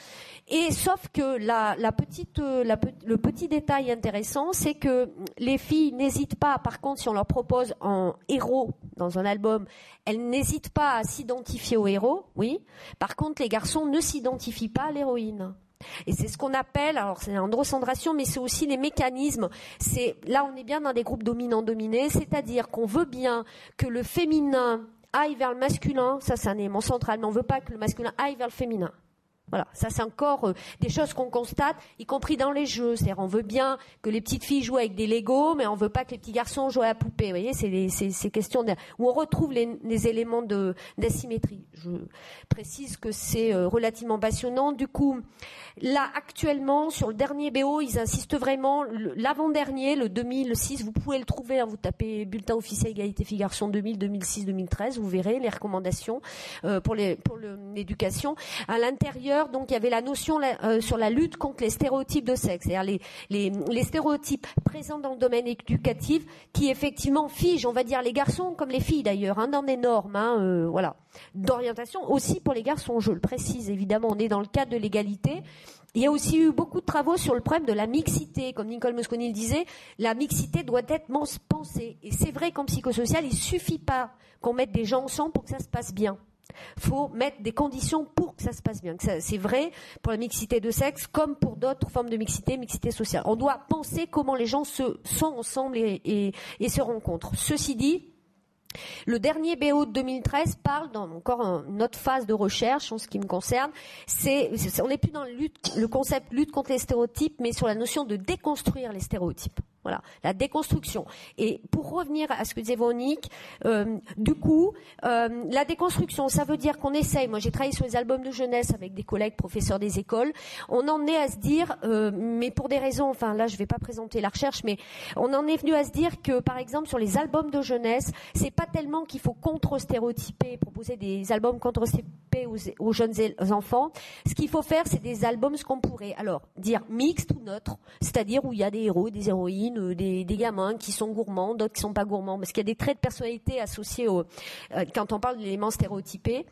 Et sauf que la, la petite, euh, la, le petit détail intéressant, c'est que les filles n'hésitent pas. Par contre, si on leur propose un héros dans un album, elles n'hésitent pas à s'identifier au héros. Oui. Par contre, les garçons ne s'identifient pas à l'héroïne. Et c'est ce qu'on appelle, alors c'est l'androcentration, mais c'est aussi les mécanismes. C'est là, on est bien dans des groupes dominants-dominés, c'est-à-dire qu'on veut bien que le féminin aille vers le masculin, ça c'est un élément central, mais on ne veut pas que le masculin aille vers le féminin. Voilà, ça c'est encore euh, des choses qu'on constate, y compris dans les jeux. C'est-à-dire, on veut bien que les petites filles jouent avec des Legos, mais on veut pas que les petits garçons jouent à la poupée. Vous voyez, c'est ces questions où on retrouve les, les éléments d'asymétrie. Je précise que c'est euh, relativement passionnant. Du coup, là actuellement sur le dernier BO, ils insistent vraiment. L'avant-dernier, le 2006, vous pouvez le trouver. Hein, vous tapez bulletin officiel égalité filles garçons 2000, 2006, 2013, vous verrez les recommandations euh, pour l'éducation. À l'intérieur donc il y avait la notion euh, sur la lutte contre les stéréotypes de sexe, c'est-à-dire les, stéréotypes présents dans le domaine éducatif qui effectivement figent, on va dire les garçons comme les filles d'ailleurs, hein, dans des normes, hein, euh, voilà, d'orientation aussi pour les garçons. Je le précise évidemment, on est dans le cadre de l'égalité. Il y a aussi eu beaucoup de travaux sur le problème de la mixité. Comme Nicole Mosconi le disait, la mixité doit être pensée. Et c'est vrai qu'en psychosocial, il suffit pas qu'on mette des gens ensemble pour que ça se passe bien faut mettre des conditions pour que ça se passe bien. C'est vrai pour la mixité de sexe comme pour d'autres formes de mixité, mixité sociale. On doit penser comment les gens se sont ensemble et, se rencontrent. Ceci dit, le dernier BO de 2013 parle, dans encore une autre phase de recherche en ce qui me concerne, c'est, on n'est plus dans le concept lutte contre les stéréotypes, mais sur la notion de déconstruire les stéréotypes. Voilà, la déconstruction. Et pour revenir à ce que disait Vonique, euh, du coup, euh, la déconstruction, ça veut dire qu'on essaye. Moi, j'ai travaillé sur les albums de jeunesse avec des collègues professeurs des écoles. On en est à se dire, euh, mais pour des raisons, enfin là, je ne vais pas présenter la recherche, mais on en est venu à se dire que, par exemple, sur les albums de jeunesse, c'est pas tellement qu'il faut contre-stéréotyper, proposer des albums contre-stéréotypés aux, jeunes enfants. Ce qu'il faut faire, c'est des albums, ce qu'on pourrait, alors, dire mixte ou neutre, c'est-à-dire où il y a des héros, des héroïnes des, gamins qui sont gourmands, d'autres qui sont pas gourmands, parce qu'il y a des traits de personnalité associés au, euh, quand on parle d'éléments stéréotypés.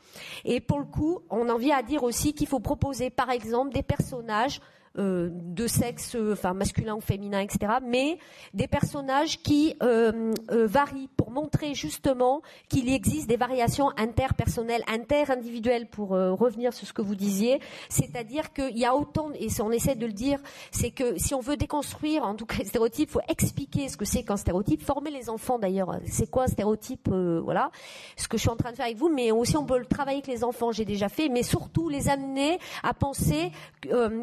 Et pour le coup, on en vient à dire aussi qu'il faut proposer, par exemple, des personnages euh, de sexe, enfin masculin ou féminin, etc. Mais des personnages qui euh, euh, varient pour montrer justement qu'il existe des variations interpersonnelles, interindividuelles, pour revenir sur ce que vous disiez. C'est-à-dire qu'il y a autant, et on essaie de le dire, c'est que si on veut déconstruire, en tout cas les stéréotypes, il faut expliquer ce que c'est qu'un stéréotype, former les enfants d'ailleurs. C'est quoi un stéréotype Voilà, ce que je suis en train de faire avec vous, mais aussi on peut le travailler avec les enfants, j'ai déjà fait, mais surtout les amener à penser,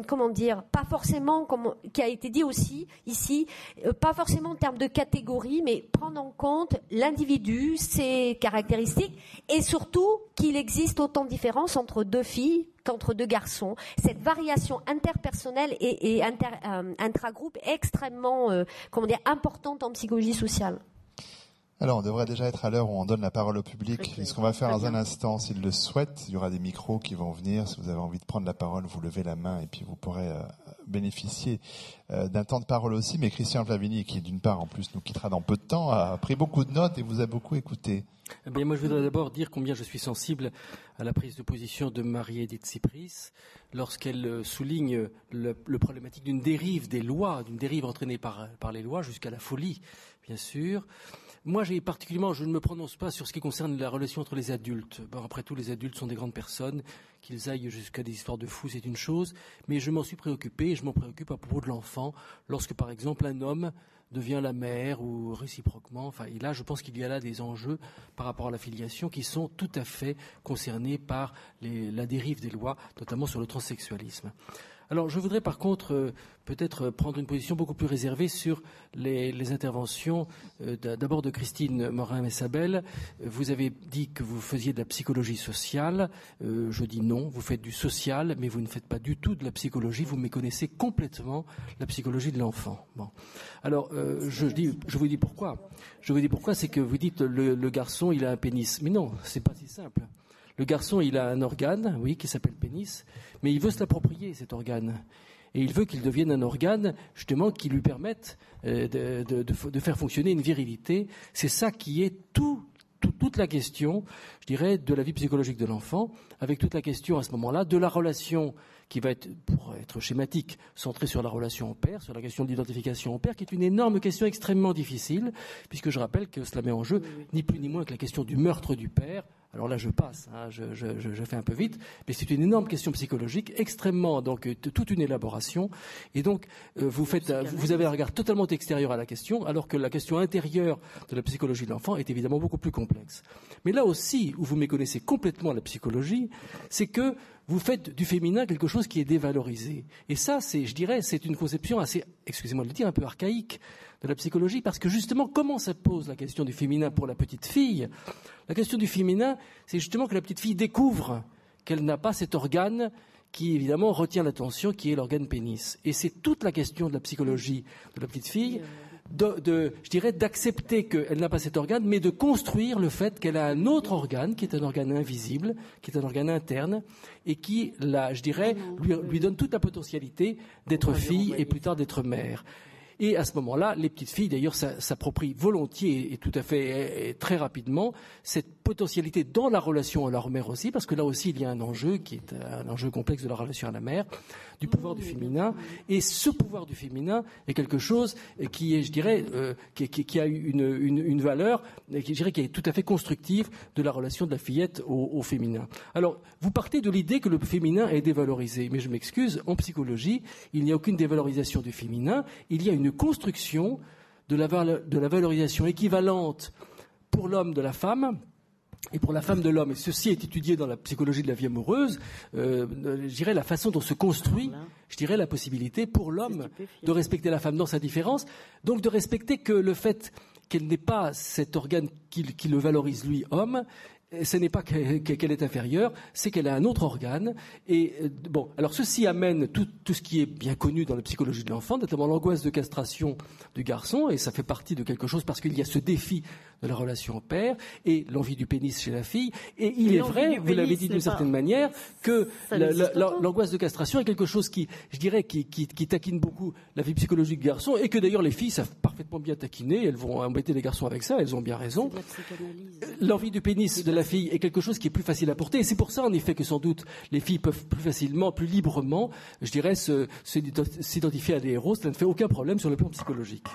comment dire, pas forcément, comme qui a été dit aussi ici, euh, pas forcément en termes de catégorie, mais prendre en compte l'individu, ses caractéristiques, et surtout qu'il existe autant de différences entre deux filles qu'entre deux garçons. Cette variation interpersonnelle et, euh, intragroupe est extrêmement, euh, importante en psychologie sociale. Alors, on devrait déjà être à l'heure où on donne la parole au public. ce qu'on va faire dans un instant, s'il le souhaite, il y aura des micros qui vont venir. Si vous avez envie de prendre la parole, vous levez la main et puis vous pourrez euh, bénéficier euh, d'un temps de parole aussi. Mais Christian Flavini, qui d'une part en plus nous quittera dans peu de temps, a pris beaucoup de notes et vous a beaucoup écouté. Eh bien, moi, je voudrais d'abord dire combien je suis sensible à la prise de position de Marie-Edith Cypris lorsqu'elle euh, souligne le, problématique d'une dérive des lois, d'une dérive entraînée par, par les lois jusqu'à la folie, bien sûr. Moi, j'ai particulièrement, je ne me prononce pas sur ce qui concerne la relation entre les adultes. après tout, les adultes sont des grandes personnes. Qu'ils aillent jusqu'à des histoires de fous, c'est une chose. Mais je m'en suis préoccupé et je m'en préoccupe à propos de l'enfant. Lorsque, par exemple, un homme devient la mère ou réciproquement. Et là, je pense qu'il y a là des enjeux par rapport à la filiation qui sont tout à fait concernés par la dérive des lois, notamment sur le transsexualisme. Alors, je voudrais par contre euh, peut-être prendre une position beaucoup plus réservée sur les, interventions euh, d'abord de Christine Morin-Messabel. Vous avez dit que vous faisiez de la psychologie sociale. Euh, je dis non, vous faites du social, mais vous ne faites pas du tout de la psychologie. Vous méconnaissez complètement la psychologie de l'enfant. Alors, je vous dis pourquoi. Je vous dis pourquoi, c'est que vous dites le, le garçon, il a un pénis. Mais non, c'est pas si simple. Le garçon, il a un organe, oui, qui s'appelle pénis, mais il veut se l'approprier, cet organe. et il veut qu'il devienne un organe justement qui lui permette euh, de, faire fonctionner une virilité. C'est ça qui est toute la question, je dirais, de la vie psychologique de l'enfant, avec toute la question à ce moment-là de la relation qui va être, pour être schématique, centrée sur la relation au père, sur la question de l'identification au père, qui est une énorme question extrêmement difficile, puisque je rappelle que cela met en jeu ni plus ni moins que la question du meurtre du père, alors là, je passe, hein, je, fais un peu vite, mais c'est une énorme question psychologique, extrêmement, donc euh, toute une élaboration. Et donc, euh, vous, faites, vous avez un regard totalement extérieur à la question, alors que la question intérieure de la psychologie de l'enfant est évidemment beaucoup plus complexe. Mais là aussi, où vous méconnaissez complètement la psychologie, c'est que vous faites du féminin quelque chose qui est dévalorisé. Et ça, c'est, je dirais, c'est une conception assez, excusez-moi de le dire, un peu archaïque de la psychologie, parce que justement, comment ça pose la question du féminin pour la petite fille? La question du féminin, c'est justement que la petite fille découvre qu'elle n'a pas cet organe qui évidemment retient l'attention, qui est l'organe pénis. Et c'est toute la question de la psychologie de la petite fille, de, je dirais, d'accepter qu'elle n'a pas cet organe, mais de construire le fait qu'elle a un autre organe, qui est un organe invisible, qui est un organe interne, et qui, là, je dirais, lui, lui donne toute la potentialité d'être fille et plus tard d'être mère. Et à ce moment-là, les petites filles, d'ailleurs, s'approprient volontiers et tout à fait très rapidement. Cette potentialité dans la relation à leur mère aussi, parce que là aussi, il y a un enjeu qui est un enjeu complexe de la relation à la mère, du pouvoir du féminin. Et ce pouvoir du féminin est quelque chose qui est, je dirais, euh, qui, a une, une, valeur, qui, je dirais, qui est tout à fait constructive de la relation de la fillette au, au féminin. Alors, vous partez de l'idée que le féminin est dévalorisé, mais je m'excuse, en psychologie, il n'y a aucune dévalorisation du féminin, il y a une construction de la, valorisation équivalente pour l'homme de la femme et pour la femme de l'homme. Et ceci est étudié dans la psychologie de la vie amoureuse. Euh, je dirais la façon dont se construit, je dirais la possibilité pour l'homme de respecter la femme dans sa différence, donc de respecter que le fait qu'elle n'ait pas cet organe qui, qui, le valorise lui, homme, ce n'est pas qu'elle est inférieure, c'est qu'elle a un autre organe. Et euh, bon, alors ceci amène tout, tout, ce qui est bien connu dans la psychologie de l'enfant, notamment l'angoisse de castration du garçon, et ça fait partie de quelque chose parce qu'il y a ce défi de la relation au père et l'envie du pénis chez la fille. Et il est vrai, vous l'avez dit d'une certaine manière, que l'angoisse de castration est quelque chose qui, je dirais, qui, qui, qui, taquine beaucoup la vie psychologique du garçon, et que d'ailleurs les filles savent parfaitement bien taquiner. Elles vont embêter les garçons avec ça, elles ont bien raison. L'envie du pénis de la fille est quelque chose qui est plus facile à porter. Et c'est pour ça, en effet, que sans doute les filles peuvent plus facilement, plus librement, je dirais, s'identifier à des héros. Ça ne fait aucun problème sur le plan psychologique.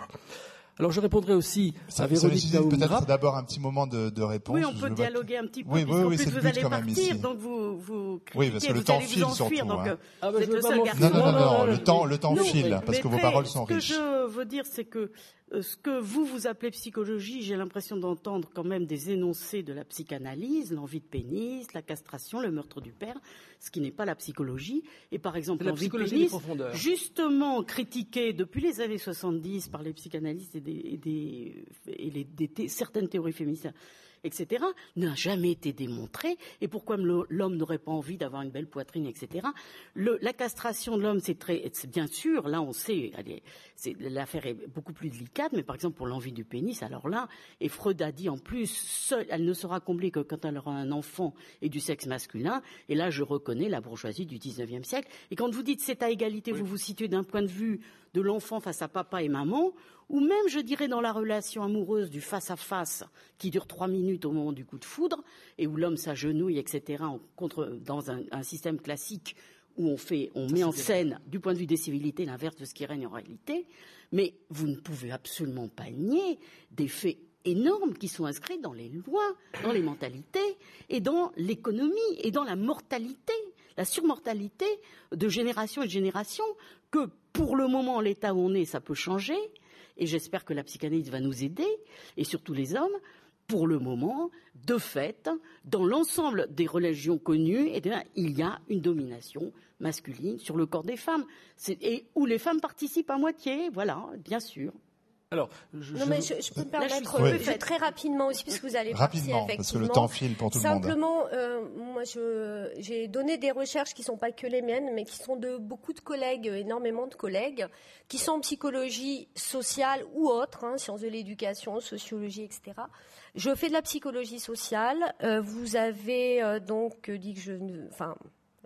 Alors je répondrai aussi à Véronique Peut-être d'abord un petit moment de, de, réponse. Oui, on peut dialoguer un petit peu. Oui, oui, oui, c'est vous allez partir, donc vous, vous Oui, parce que le temps file surtout. Donc, hein. ah bah, le seul Non, non, non, le temps, le temps file, parce que vos paroles sont riches. Ce que je veux dire, c'est que euh, ce que vous, vous appelez psychologie, j'ai l'impression d'entendre quand même des énoncés de la psychanalyse, l'envie de pénis, la castration, le meurtre du père, ce qui n'est pas la psychologie. Et par exemple, de pénis, justement critiquée depuis les années 70 par les psychanalystes et, des, et certaines théories féministes etc., n'a jamais été démontré. Et pourquoi l'homme n'aurait pas envie d'avoir une belle poitrine, etc. la castration de l'homme, c'est très, bien sûr, là on sait, l'affaire est beaucoup plus délicate, mais par exemple pour l'envie du pénis, alors là, et Freud a dit en plus, elle ne sera comblée que quand elle aura un enfant et du sexe masculin. Et là, je reconnais la bourgeoisie du 19e siècle. Et quand vous dites c'est à égalité, vous vous situez d'un point de vue de l'enfant face à papa et maman, ou même, je dirais, dans la relation amoureuse du face-à-face qui dure trois minutes au moment du coup de foudre, et où l'homme s'agenouille, etc., dans un, système classique où on, fait, on met en scène, du point de vue des civilités, l'inverse de ce qui règne en réalité. Mais vous ne pouvez absolument pas nier des faits énormes qui sont inscrits dans les lois, dans les mentalités, et dans l'économie, et dans la mortalité, la surmortalité de génération et de génération, que pour le moment, l'état où on est, ça peut changer, et j'espère que la psychanalyse va nous aider, et surtout les hommes, pour le moment, de fait, dans l'ensemble des religions connues, eh il y a une domination masculine sur le corps des femmes, et où les femmes participent à moitié, voilà, bien sûr. Alors, je, non, mais je, peux me permettre très rapidement aussi, puisque vous allez rapidement, partir, parce que le temps file pour tout le monde. Simplement, euh, moi, j'ai donné des recherches qui ne sont pas que les miennes, mais qui sont de beaucoup de collègues, énormément de collègues, qui sont en psychologie sociale ou autre, hein, sciences de l'éducation, sociologie, etc. Je fais de la psychologie sociale. Euh, vous avez euh, donc dit que je, enfin,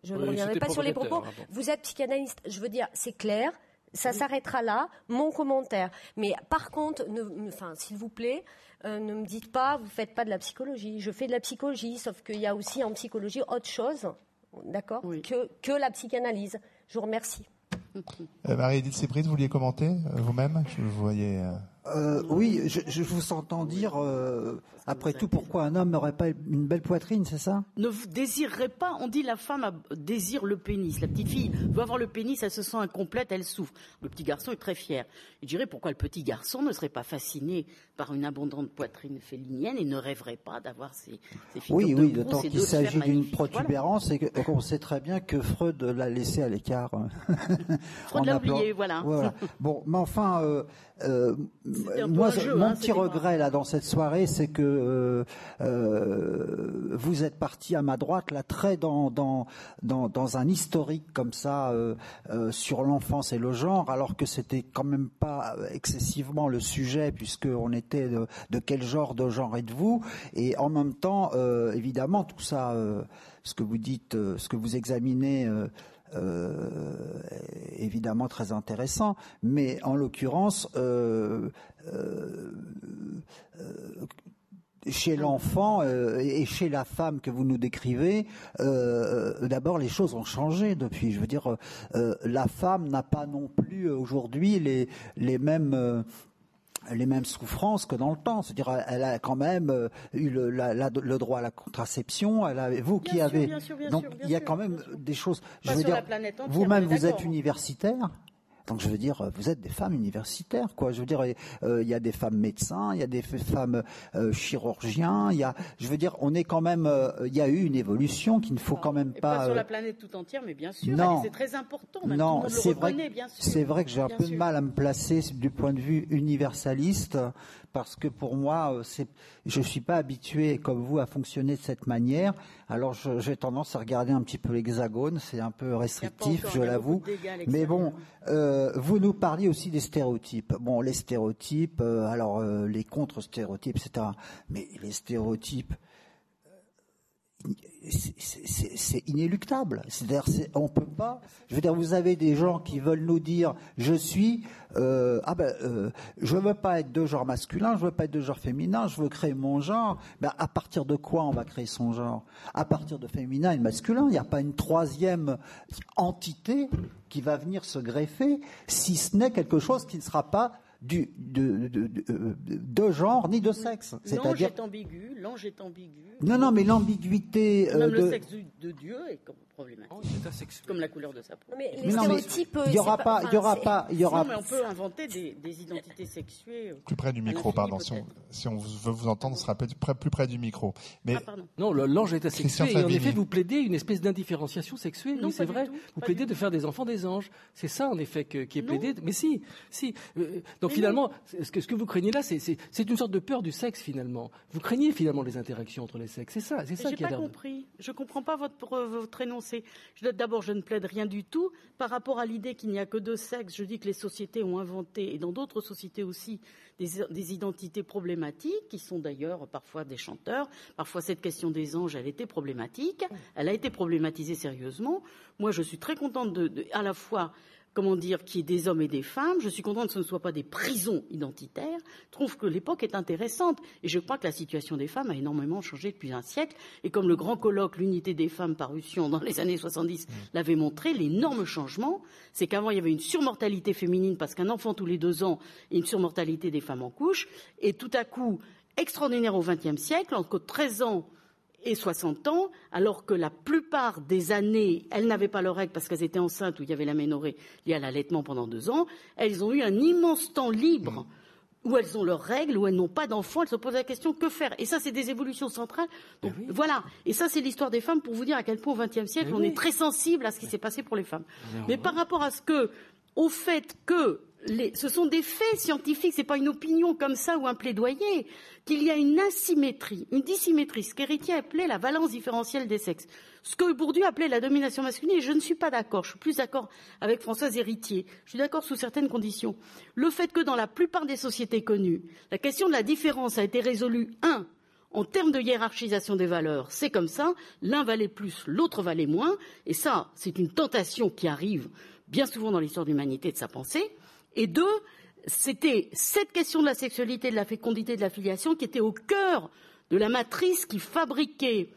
Je ne reviendrai pas sur les propos. Vous êtes psychanalyste. Je veux dire, c'est clair. Ça s'arrêtera là, mon commentaire. Mais par contre, enfin, s'il vous plaît, euh, ne me dites pas, vous faites pas de la psychologie. Je fais de la psychologie, sauf qu'il y a aussi en psychologie autre chose, d'accord, que, que la psychanalyse. Je vous remercie. Euh, Marie-Edith vous vouliez commenter euh, vous-même? Je vous voyais. Euh, oui, je, je, vous entends dire, euh, après tout, pourquoi un homme n'aurait pas une belle poitrine, c'est ça? Ne désirerait pas, on dit la femme désire le pénis. La petite fille veut avoir le pénis, elle se sent incomplète, elle souffre. Le petit garçon est très fier. Je dirais pourquoi le petit garçon ne serait pas fasciné par une abondante poitrine félinienne et ne rêverait pas d'avoir ces, ces figures Oui, oui, d'autant qu'il s'agit d'une protubérance et qu'on sait très bien que Freud l'a laissé à l'écart. Freud l'a oublié, voilà. voilà. Bon, mais enfin, euh, euh, moi, mon hein, petit regret là dans cette soirée, c'est que euh, euh, vous êtes parti à ma droite là très dans dans dans, un historique comme ça euh, sur l'enfance et le genre, alors que c'était quand même pas excessivement le sujet puisque on était de, quel genre de genre êtes-vous? Et en même temps, évidemment, tout ça, ce que vous dites, ce que vous examinez évidemment très intéressant, mais en l'occurrence, chez l'enfant et chez la femme que vous nous décrivez, d'abord les choses ont changé depuis. Je veux dire, la femme n'a pas non plus aujourd'hui les, les mêmes les mêmes souffrances que dans le temps. C'est-à-dire, elle a quand même euh, eu le, le, droit à la contraception. Elle a, vous qui avez, donc il y a quand même des choses. Je veux dire, vous-même, vous êtes universitaire. Donc je veux dire, vous êtes des femmes universitaires, quoi. Je veux dire, euh, il y a des femmes médecins, il y a des femmes euh, chirurgiens, il y a, je veux dire, on est quand même, euh, il y a eu une évolution qu'il ne faut quand même pas. Pas sur la planète tout entière, mais bien sûr, non, c'est très important. non, c'est vrai, c'est vrai que j'ai un peu de mal à me placer du point de vue universaliste parce que pour moi, euh, je suis pas habitué comme vous à fonctionner de cette manière. Alors j'ai tendance à regarder un petit peu l'hexagone, c'est un peu restrictif, je l'avoue. Mais bon, euh, vous nous parliez aussi des stéréotypes. Bon, les stéréotypes, euh, alors les contre-stéréotypes, etc. Mais les stéréotypes, c'est inéluctable. C'est-à-dire, on peut pas. Je veux dire, vous avez des gens qui veulent nous dire, je suis, euh, ah ben, euh, je veux pas être de genre masculin, je veux pas être de genre féminin, je veux créer mon genre. Ben, à partir de quoi on va créer son genre? À partir de féminin et masculin. Il n'y a pas une troisième entité qui va venir se greffer, si ce n'est quelque chose qui ne sera pas du, de, de, de, genre ni de sexe. L'ange est ambigu, l'ange est ambigu. Non, non, mais l'ambiguïté. Même le sexe de Dieu est problématique. Oh, comme la couleur de sa peau. Mais les stéréotypes. Il n'y aura pas, il y aura pas, il y aura. mais on peut inventer des, des identités sexuées. Plus près du micro, pardon. Si on, si on, veut vous entendre, on sera plus près, plus près du micro. Mais ah, non, l'ange est asexué. Et en effet, vous plaidez une espèce d'indifférenciation sexuelle. oui, c'est vrai. Vous plaidez de faire des enfants des anges. C'est ça, en effet, qui est plaidé. Mais si, si. Euh, donc finalement, ce que, ce que vous craignez là, c'est une sorte de peur du sexe finalement. Vous craignez finalement les interactions entre les sexes. C'est ça, c'est ça qui pas compris. Je comprends pas votre, votre énoncé. D'abord, je ne plaide rien du tout par rapport à l'idée qu'il n'y a que deux sexes. Je dis que les sociétés ont inventé, et dans d'autres sociétés aussi, des, identités problématiques, qui sont d'ailleurs parfois des chanteurs. Parfois, cette question des anges, elle était problématique. Elle a été problématisée sérieusement. Moi, je suis très contente de à la fois comment dire, qui est des hommes et des femmes. Je suis contente que ce ne soit pas des prisons identitaires. Je trouve que l'époque est intéressante. Et je crois que la situation des femmes a énormément changé depuis un siècle. Et comme le grand colloque, l'unité des femmes parution dans les années 70 mmh. l'avait montré, l'énorme changement, c'est qu'avant il y avait une surmortalité féminine parce qu'un enfant tous les deux ans et une surmortalité des femmes en couche. Et tout à coup, extraordinaire au XXe siècle, entre 13 ans et 60 ans, alors que la plupart des années, elles n'avaient pas leur règle parce qu'elles étaient enceintes ou il y avait l'aménorrhée liée à l'allaitement pendant deux ans, elles ont eu un immense temps libre où elles ont leurs règles, où elles n'ont pas d'enfants, elles se posent la question que faire? Et ça, c'est des évolutions centrales. Donc, eh voilà. Et ça, c'est l'histoire des femmes pour vous dire à quel point au XXe siècle, eh on est très sensible à ce qui s'est passé pour les femmes. Mais par rapport à ce que, au fait que ce sont des faits scientifiques, ce n'est pas une opinion comme ça ou un plaidoyer, qu'il y a une asymétrie, une dissymétrie, ce qu'Héritier appelait la valence différentielle des sexes, ce que Bourdieu appelait la domination masculine, et je ne suis pas d'accord, je suis plus d'accord avec Françoise Héritier, je suis d'accord sous certaines conditions. Le fait que dans la plupart des sociétés connues, la question de la différence a été résolue, un, en termes de hiérarchisation des valeurs, c'est comme ça, l'un valait plus, l'autre valait moins, et ça, c'est une tentation qui arrive bien souvent dans l'histoire de l'humanité de sa pensée. Et deux, c'était cette question de la sexualité, de la fécondité, de la filiation qui était au cœur de la matrice qui fabriquait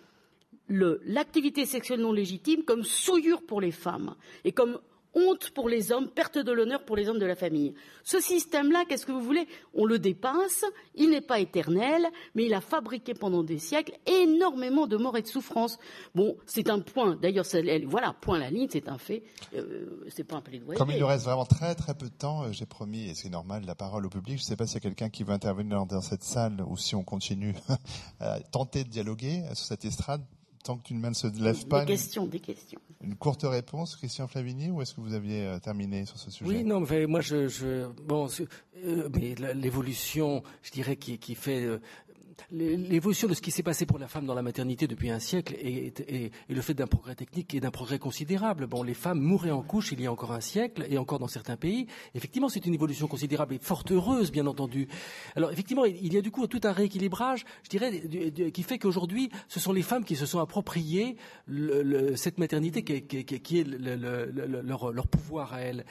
l'activité sexuelle non légitime comme souillure pour les femmes. Et comme honte pour les hommes, perte de l'honneur pour les hommes de la famille. Ce système-là, qu'est-ce que vous voulez? On le dépasse, il n'est pas éternel, mais il a fabriqué pendant des siècles énormément de morts et de souffrances. Bon, c'est un point, d'ailleurs, voilà, point la ligne, c'est un fait, euh, c'est pas un plaidoyer. Comme il nous reste vraiment très très peu de temps, euh, j'ai promis, et c'est normal, la parole au public, je ne sais pas s'il y a quelqu'un qui veut intervenir dans cette salle ou si on continue à tenter de dialoguer sur cette estrade tant qu'une main ne se lève pas. Des questions, des questions. Une courte réponse, Christian Flavigny, ou est-ce que vous aviez euh, terminé sur ce sujet? Oui, non, mais moi, je, bon, euh, mais l'évolution, je dirais, qui, qui fait euh, l'évolution de ce qui s'est passé pour la femme dans la maternité depuis un siècle est, le fait d'un progrès technique et d'un progrès considérable. Bon, les femmes mouraient en couche il y a encore un siècle et encore dans certains pays. Effectivement, c'est une évolution considérable et fort heureuse, bien entendu. Alors, effectivement, il y a du coup tout un rééquilibrage, je dirais, qui fait qu'aujourd'hui, ce sont les femmes qui se sont appropriées cette maternité qui, est leur, pouvoir à elles.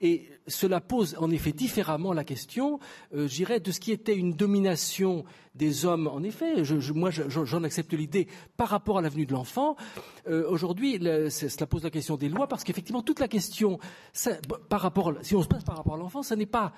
Et cela pose en effet différemment la question, euh, je dirais, de ce qui était une domination des hommes, en effet. Je, moi, j'en accepte l'idée par rapport à l'avenue de l'enfant. Euh, aujourd'hui, cela pose la question des lois parce qu'effectivement, toute la question, par rapport, si on se passe par rapport à l'enfant, ça n'est pas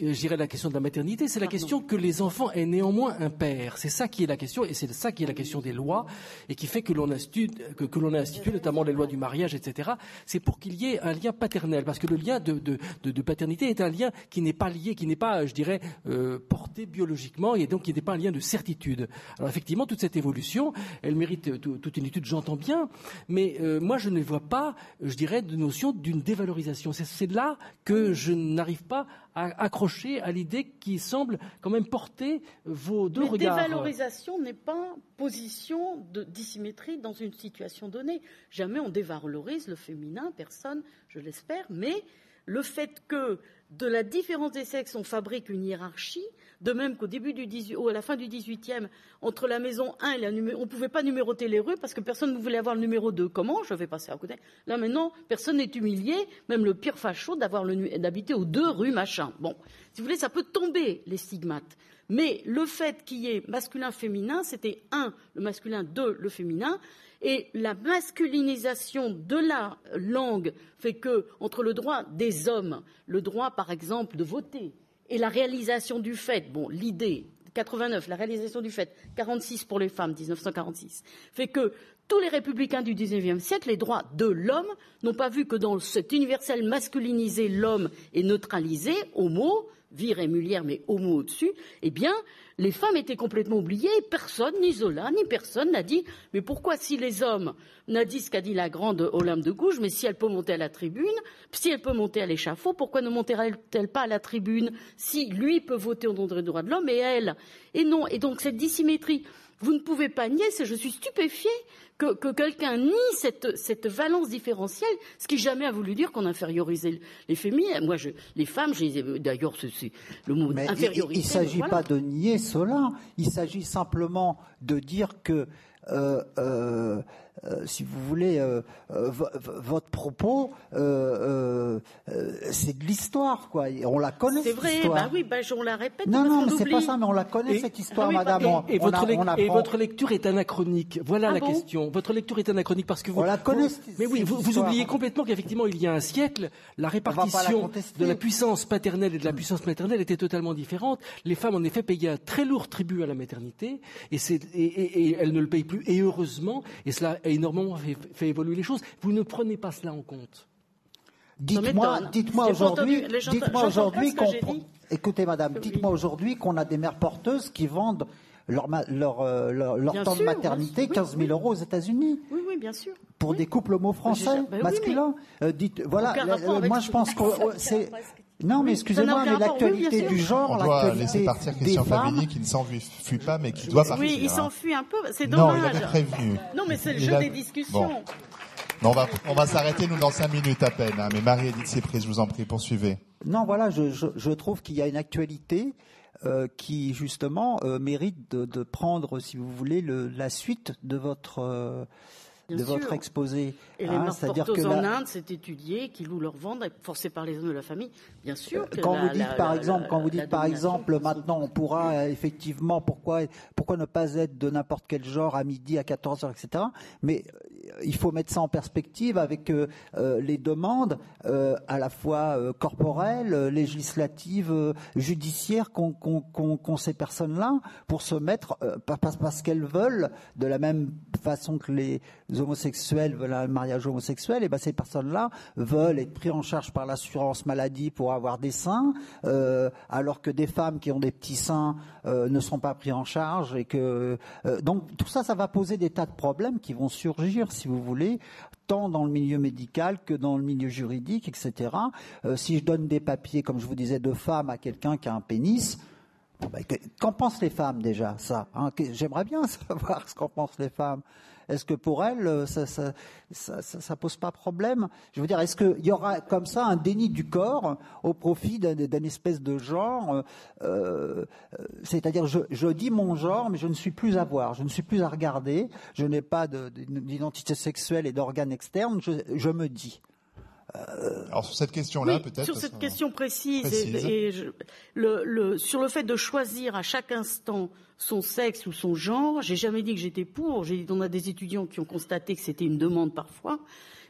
je dirais la question de la maternité, c'est la question que les enfants aient néanmoins un père. C'est ça qui est la question, et c'est ça qui est la question des lois, et qui fait que l'on institue, que, l'on a institué notamment les lois du mariage, etc. C'est pour qu'il y ait un lien paternel, parce que le lien de, de, de, paternité est un lien qui n'est pas lié, qui n'est pas, je dirais, euh, porté biologiquement, et donc qui n'est pas un lien de certitude. Alors effectivement, toute cette évolution, elle mérite toute une étude, j'entends bien, mais euh, moi je ne vois pas, je dirais, de notion d'une dévalorisation. C'est là que je n'arrive pas accroché à l'idée qui semble quand même porter vos deux Mais regards. Dévalorisation n'est pas position de dissymétrie dans une situation donnée. Jamais on dévalorise le féminin, personne, je l'espère, mais le fait que de la différence des sexes, on fabrique une hiérarchie, de même qu'au début du 18, ou à la fin du 18e, entre la maison 1 et la numéro, on ne pouvait pas numéroter les rues parce que personne ne voulait avoir le numéro 2. Comment Je vais passer à côté. Là maintenant, personne n'est humilié, même le pire facho, d'avoir d'habiter aux deux rues machin. Bon, si vous voulez, ça peut tomber les stigmates. Mais le fait qu'il y ait masculin-féminin, c'était un, le masculin, deux, le féminin. Et la masculinisation de la langue fait que, entre le droit des hommes, le droit, par exemple, de voter, et la réalisation du fait, bon, l'idée, 89, la réalisation du fait, 46 pour les femmes, 1946, fait que tous les républicains du XIXe siècle, les droits de l'homme, n'ont pas vu que dans cet universel masculinisé, l'homme est neutralisé, homo, Vire et Mulière, mais homo au-dessus, eh bien, les femmes étaient complètement oubliées. Personne, ni Zola, ni personne n'a dit mais pourquoi si les hommes n'a dit ce qu'a dit la grande Olympe de Gouges, mais si elle peut monter à la tribune, si elle peut monter à l'échafaud, pourquoi ne monterait-elle pas à la tribune si lui peut voter au nom des droits de l'homme et elle? Et non. Et donc cette dissymétrie, vous ne pouvez pas nier, je suis stupéfiée que, quelqu'un nie cette, valence différentielle, ce qui jamais a voulu dire qu'on infériorisait les féminines. Moi, les femmes, d'ailleurs, c'est le mot Mais infériorité. Il ne s'agit pas de nier cela, il s'agit simplement de dire que euh, euh, euh, si vous voulez, euh, euh, votre propos, c'est de l'histoire, quoi. On la connaît. C'est vrai, bah oui, bah, on la répète. Non, non, mais c'est pas ça, mais on la connaît cette histoire, ah madame. Et, votre, et votre, lecture est anachronique. Voilà ah la question. Votre lecture est anachronique parce que vous. On la connaît. mais oui, vous, oubliez complètement qu'effectivement, il y a un siècle, la répartition de la puissance paternelle et de la puissance maternelle était totalement différente. Les femmes, en effet, payaient un très lourd tribut à la maternité, et, et, et elles ne le payent plus, et heureusement, et cela énormément fait, évoluer les choses. Vous ne prenez pas cela en compte. Dites-moi, dites-moi aujourd'hui, dites-moi aujourd'hui qu'on, écoutez madame, dites-moi aujourd'hui qu'on a des mères porteuses qui vendent leur, leur, euh, leur, temps de maternité 15 000 euros aux États-Unis. Oui, oui, bien sûr. Pour des couples homo français, ben masculins. Euh, dites, voilà, euh, moi je pense que c'est, non, mais excusez-moi, mais l'actualité du genre, On doit laisser partir Christian Fabini qui ne s'enfuit pas, mais qui doit partir. Oui, il s'enfuit un peu, c'est dommage. Non, il avait prévenu. Non, mais c'est le jeu des discussions. on va, on va s'arrêter, nous, dans cinq minutes à peine. Hein. Mais Marie-Édith Cypris, je vous en prie, poursuivez. Non, voilà, je, je, je trouve qu'il y a une actualité euh, qui justement euh, mérite de, de, prendre, si vous voulez, le, la suite de votre euh, de votre exposé. Et les Hein, morts c'est-à-dire porteuses que en la- Inde, c'est étudié, qui louent leur vente, forcés par les hommes de la famille. Bien sûr. que quand la- vous dites la- par exemple, quand vous dites par exemple, maintenant on pourra euh, effectivement, pourquoi pourquoi ne pas être de n'importe quel genre à midi, à 14 heures, etc. Mais euh, il faut mettre ça en perspective avec euh, euh, les demandes euh, à la fois euh, corporelles, euh, législatives, euh, judiciaires qu'ont ces personnes-là pour se mettre euh, pa- parce, parce qu'elles veulent de la même façon que les homosexuels veulent un mariage homosexuel, et ben ces personnes-là veulent être pris en charge par l'assurance maladie pour avoir des seins, euh, alors que des femmes qui ont des petits seins euh, ne sont pas pris en charge et que euh, donc tout ça, ça va poser des tas de problèmes qui vont surgir, si vous voulez, tant dans le milieu médical que dans le milieu juridique, etc. Si je donne des papiers, comme je vous disais, de femmes à quelqu'un qui a un pénis, ben, que- Qu'en pensent les femmes déjà, ça hein? J'aimerais bien savoir ce qu'en pensent les femmes. Est-ce que pour elles, euh, ça, ça, ça, pose pas problème? Je veux dire, est-ce qu'il y aura comme ça un déni du corps au profit d'un espèce de genre euh, euh, C'est-à-dire, je, dis mon genre, mais je ne suis plus à voir, je ne suis plus à regarder, je n'ai pas de- d'identité sexuelle et d'organes externes, je me dis? Alors sur cette question-là, Oui, peut-être. sur cette question précise, Précise. Et, et je- le, le- sur le fait de choisir à chaque instant son sexe ou son genre, j'ai jamais dit que j'étais pour. J'ai dit on a des étudiants qui ont constaté que c'était une demande parfois.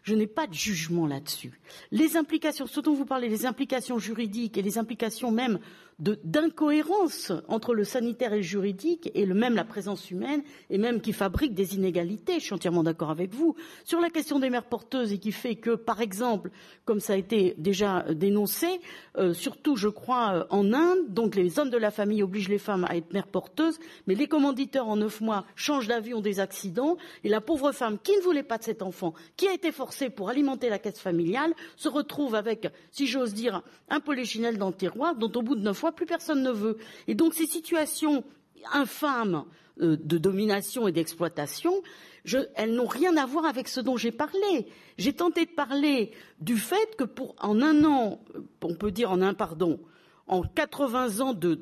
Je n'ai pas de jugement là-dessus. Les implications, ce dont vous parlez, les implications juridiques et les implications même d'incohérence entre le sanitaire et le juridique et le même la présence humaine et même qui fabrique des inégalités. Je suis entièrement d'accord avec vous sur la question des mères porteuses et qui fait que, par exemple, comme ça a été déjà dénoncé, euh, surtout je crois euh, en Inde, donc les hommes de la famille obligent les femmes à être mères porteuses, mais les commanditeurs en neuf mois changent d'avis, ont des accidents, et la pauvre femme qui ne voulait pas de cet enfant, qui a été forcée pour alimenter la caisse familiale, se retrouve avec, si j'ose dire, un polychinelle dans le tiroir, dont au bout de neuf plus personne ne veut. Et donc ces situations infâmes euh, de domination et d'exploitation, elles n'ont rien à voir avec ce dont j'ai parlé. J'ai tenté de parler du fait que en un an, euh, on peut dire en un pardon, en 80 ans de,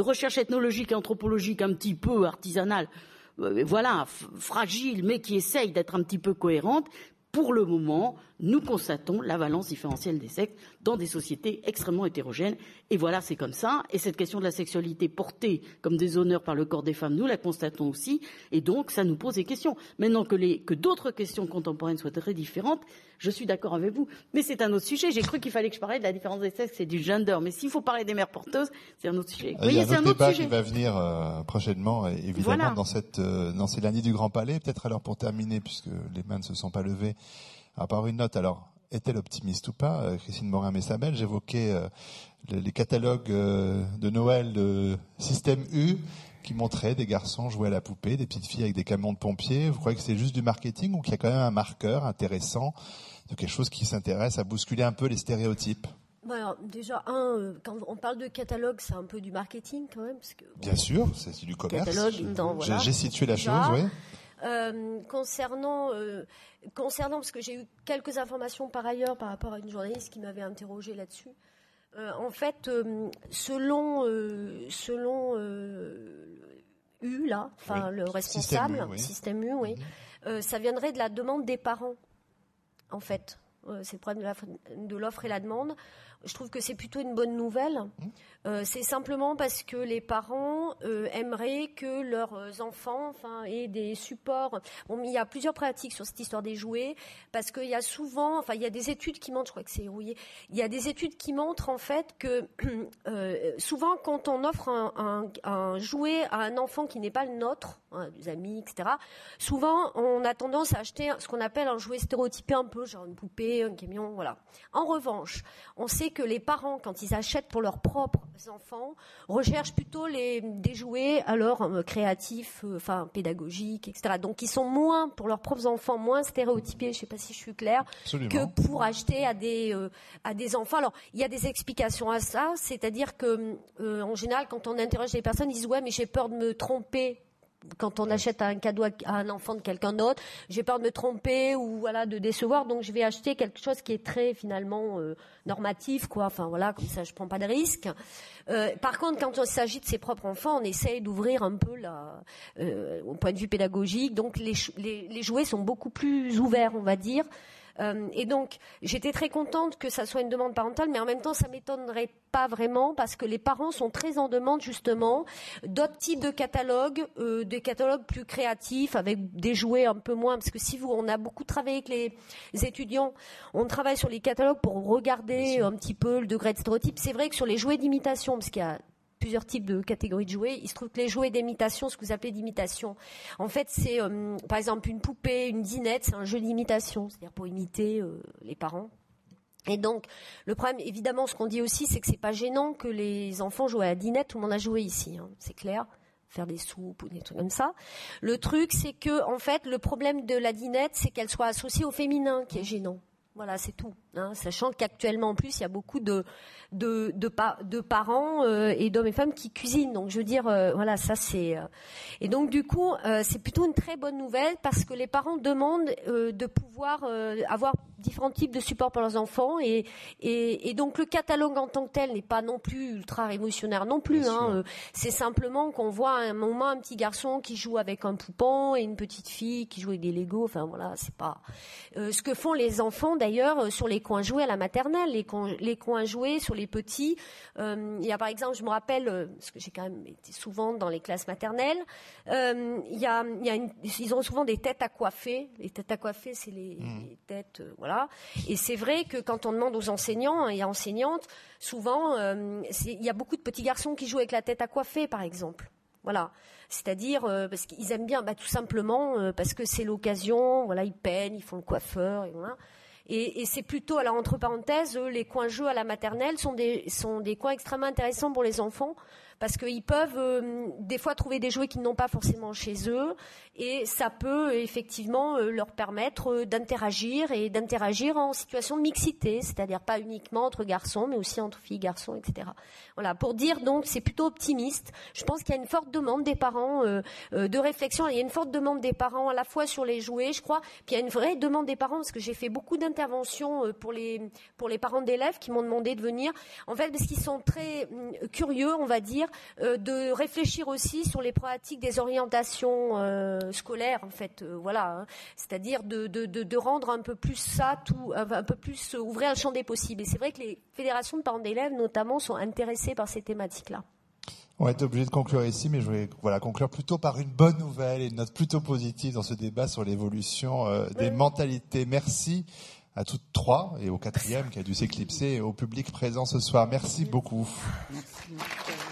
recherche ethnologique et anthropologique un petit peu artisanale, euh, voilà, fragile, mais qui essaye d'être un petit peu cohérente, pour le moment, nous constatons la valence différentielle des sexes dans des sociétés extrêmement hétérogènes. Et voilà, c'est comme ça. Et cette question de la sexualité portée comme déshonneur par le corps des femmes, nous la constatons aussi. Et donc, ça nous pose des questions. Maintenant que, les- que d'autres questions contemporaines soient très différentes, je suis d'accord avec vous. Mais c'est un autre sujet. J'ai cru qu'il fallait que je parlais de la différence des sexes et du gender. Mais s'il faut parler des mères porteuses, c'est un autre sujet. Vous Il y a un autre débat sujet. qui va venir euh, prochainement, évidemment, Voilà. dans, cette, euh, dans ces lundis du Grand Palais. Peut-être alors pour terminer, puisque les mains ne se sont pas levées, à part une note. Alors, est-elle optimiste ou pas Euh, Christine Morin-Messabel, j'évoquais euh, les, catalogues euh, de Noël de Système U qui montraient des garçons jouer à la poupée, des petites filles avec des camions de pompiers. Vous croyez que c'est juste du marketing ou qu'il y a quand même un marqueur intéressant de quelque chose qui s'intéresse à bousculer un peu les stéréotypes? Bon, alors, déjà, un, quand on parle de catalogue, c'est un peu du marketing quand même. Parce que, bon, Bien sûr, c'est du commerce. Catalogue, J'ai voilà. situé la chose, oui. Euh, concernant, euh, concernant, parce que j'ai eu quelques informations par ailleurs par rapport à une journaliste qui m'avait interrogé là-dessus. Euh, en fait, selon, selon U, là, enfin Oui. le responsable, Système U, oui. système U, oui, euh, ça viendrait de la demande des parents, en fait. C'est le problème de l'offre et la demande. Je trouve que c'est plutôt une bonne nouvelle. Mmh. Euh, c'est simplement parce que les parents euh, aimeraient que leurs enfants enfin, aient des supports. Bon, il y a plusieurs pratiques sur cette histoire des jouets, parce qu'il y a souvent, enfin, il y a des études qui montrent, je crois que c'est rouillé, il y a des études qui montrent en fait que euh, souvent quand on offre un, un- un jouet à un enfant qui n'est pas le nôtre, hein, des amis, etc., souvent on a tendance à acheter ce qu'on appelle un jouet stéréotypé un peu, genre une poupée, un camion, voilà. En revanche, on sait que les parents, quand ils achètent pour leurs propres enfants, recherchent plutôt les, des jouets alors euh, créatifs, euh, enfin pédagogiques, etc. Donc ils sont moins pour leurs propres enfants, moins stéréotypés. Je ne sais pas si je suis claire Absolument. que pour acheter à des euh, à des enfants. Alors il y a des explications à ça, c'est-à-dire que en général quand on interroge les personnes, ils disent ouais mais j'ai peur de me tromper quand on achète un cadeau à un enfant de quelqu'un d'autre, j'ai peur de me tromper ou voilà de décevoir, donc je vais acheter quelque chose qui est très finalement euh, normatif, quoi. Enfin voilà, comme ça je prends pas de risques. Euh, par contre, quand il s'agit de ses propres enfants, on essaye d'ouvrir un peu la, euh, au point de vue pédagogique. Donc les, les, les jouets sont beaucoup plus ouverts, on va dire. Euh, et donc, j'étais très contente que ça soit une demande parentale, mais en même temps, ça m'étonnerait pas vraiment parce que les parents sont très en demande justement d'autres types de catalogues, euh, des catalogues plus créatifs avec des jouets un peu moins. Parce que si vous, on a beaucoup travaillé avec les étudiants, on travaille sur les catalogues pour regarder un petit peu le degré de stéréotype. C'est vrai que sur les jouets d'imitation, parce qu'il y a plusieurs types de catégories de jouets. Il se trouve que les jouets d'imitation, ce que vous appelez d'imitation, en fait, c'est euh, par exemple une poupée, une dinette, c'est un jeu d'imitation, c'est-à-dire pour imiter euh, les parents. Et donc, le problème, évidemment, ce qu'on dit aussi, c'est que c'est pas gênant que les enfants jouent à la dinette. Tout le monde a joué ici, hein, c'est clair faire des soupes ou des trucs comme ça. Le truc, c'est que, en fait, le problème de la dinette, c'est qu'elle soit associée au féminin, qui est gênant. Voilà, c'est tout. Hein, sachant qu'actuellement, en plus, il y a beaucoup de de, de, de parents euh, et d'hommes et femmes qui cuisinent. Donc, je veux dire, euh, voilà, ça c'est. Euh, et donc, du coup, c'est plutôt une très bonne nouvelle parce que les parents demandent de pouvoir avoir différents types de supports pour leurs enfants et, et, et, donc le catalogue en tant que tel n'est pas non plus ultra révolutionnaire non plus. Hein, c'est simplement qu'on voit à un moment un petit garçon qui joue avec un poupon et une petite fille qui joue avec des Legos. Enfin voilà, c'est pas ce que font les enfants d'ailleurs sur les coins joués à la maternelle, les, les coins joués sur les petits. Euh, il y a par exemple, je me rappelle, euh, parce que j'ai quand même été souvent dans les classes maternelles, euh, il y a, il y a une, ils ont souvent des têtes à coiffer. Les têtes à coiffer, c'est les, mmh. têtes, voilà. Et c'est vrai que quand on demande aux enseignants et enseignantes, souvent, il y a beaucoup de petits garçons qui jouent avec la tête à coiffer, par exemple. Voilà, c'est-à-dire parce qu'ils aiment bien, bah, tout simplement parce que c'est l'occasion. Voilà, ils peignent, ils font le coiffeur, et voilà. Et, c'est plutôt, alors entre parenthèses, les coins jeux à la maternelle sont des, sont des coins extrêmement intéressants pour les enfants parce qu'ils peuvent euh, des fois trouver des jouets qu'ils n'ont pas forcément chez eux et ça peut effectivement euh, leur permettre euh, d'interagir et d'interagir en situation de mixité, c'est-à-dire pas uniquement entre garçons mais aussi entre filles, garçons, etc. Voilà, pour dire donc c'est plutôt optimiste. Je pense qu'il y a une forte demande des parents de réflexion, il y a une forte demande des parents à la fois sur les jouets, je crois, puis il y a une vraie demande des parents parce que j'ai fait beaucoup d'interventions pour les pour les parents d'élèves qui m'ont demandé de venir en fait parce qu'ils sont très hum, curieux, on va dire, euh, de réfléchir aussi sur les problématiques des orientations euh, scolaires, en fait, euh, voilà, hein. c'est-à-dire de, de, de, rendre un peu plus ça, tout, un peu plus ouvrir le champ des possibles. Et c'est vrai que les fédérations de parents d'élèves, notamment, sont intéressées par ces thématiques-là. On va être obligé de conclure ici, mais je voulais voilà, conclure plutôt par une bonne nouvelle et une note plutôt positive dans ce débat sur l'évolution des mentalités. Merci à toutes trois et au quatrième qui a dû s'éclipser et au public présent ce soir. Merci beaucoup. Merci.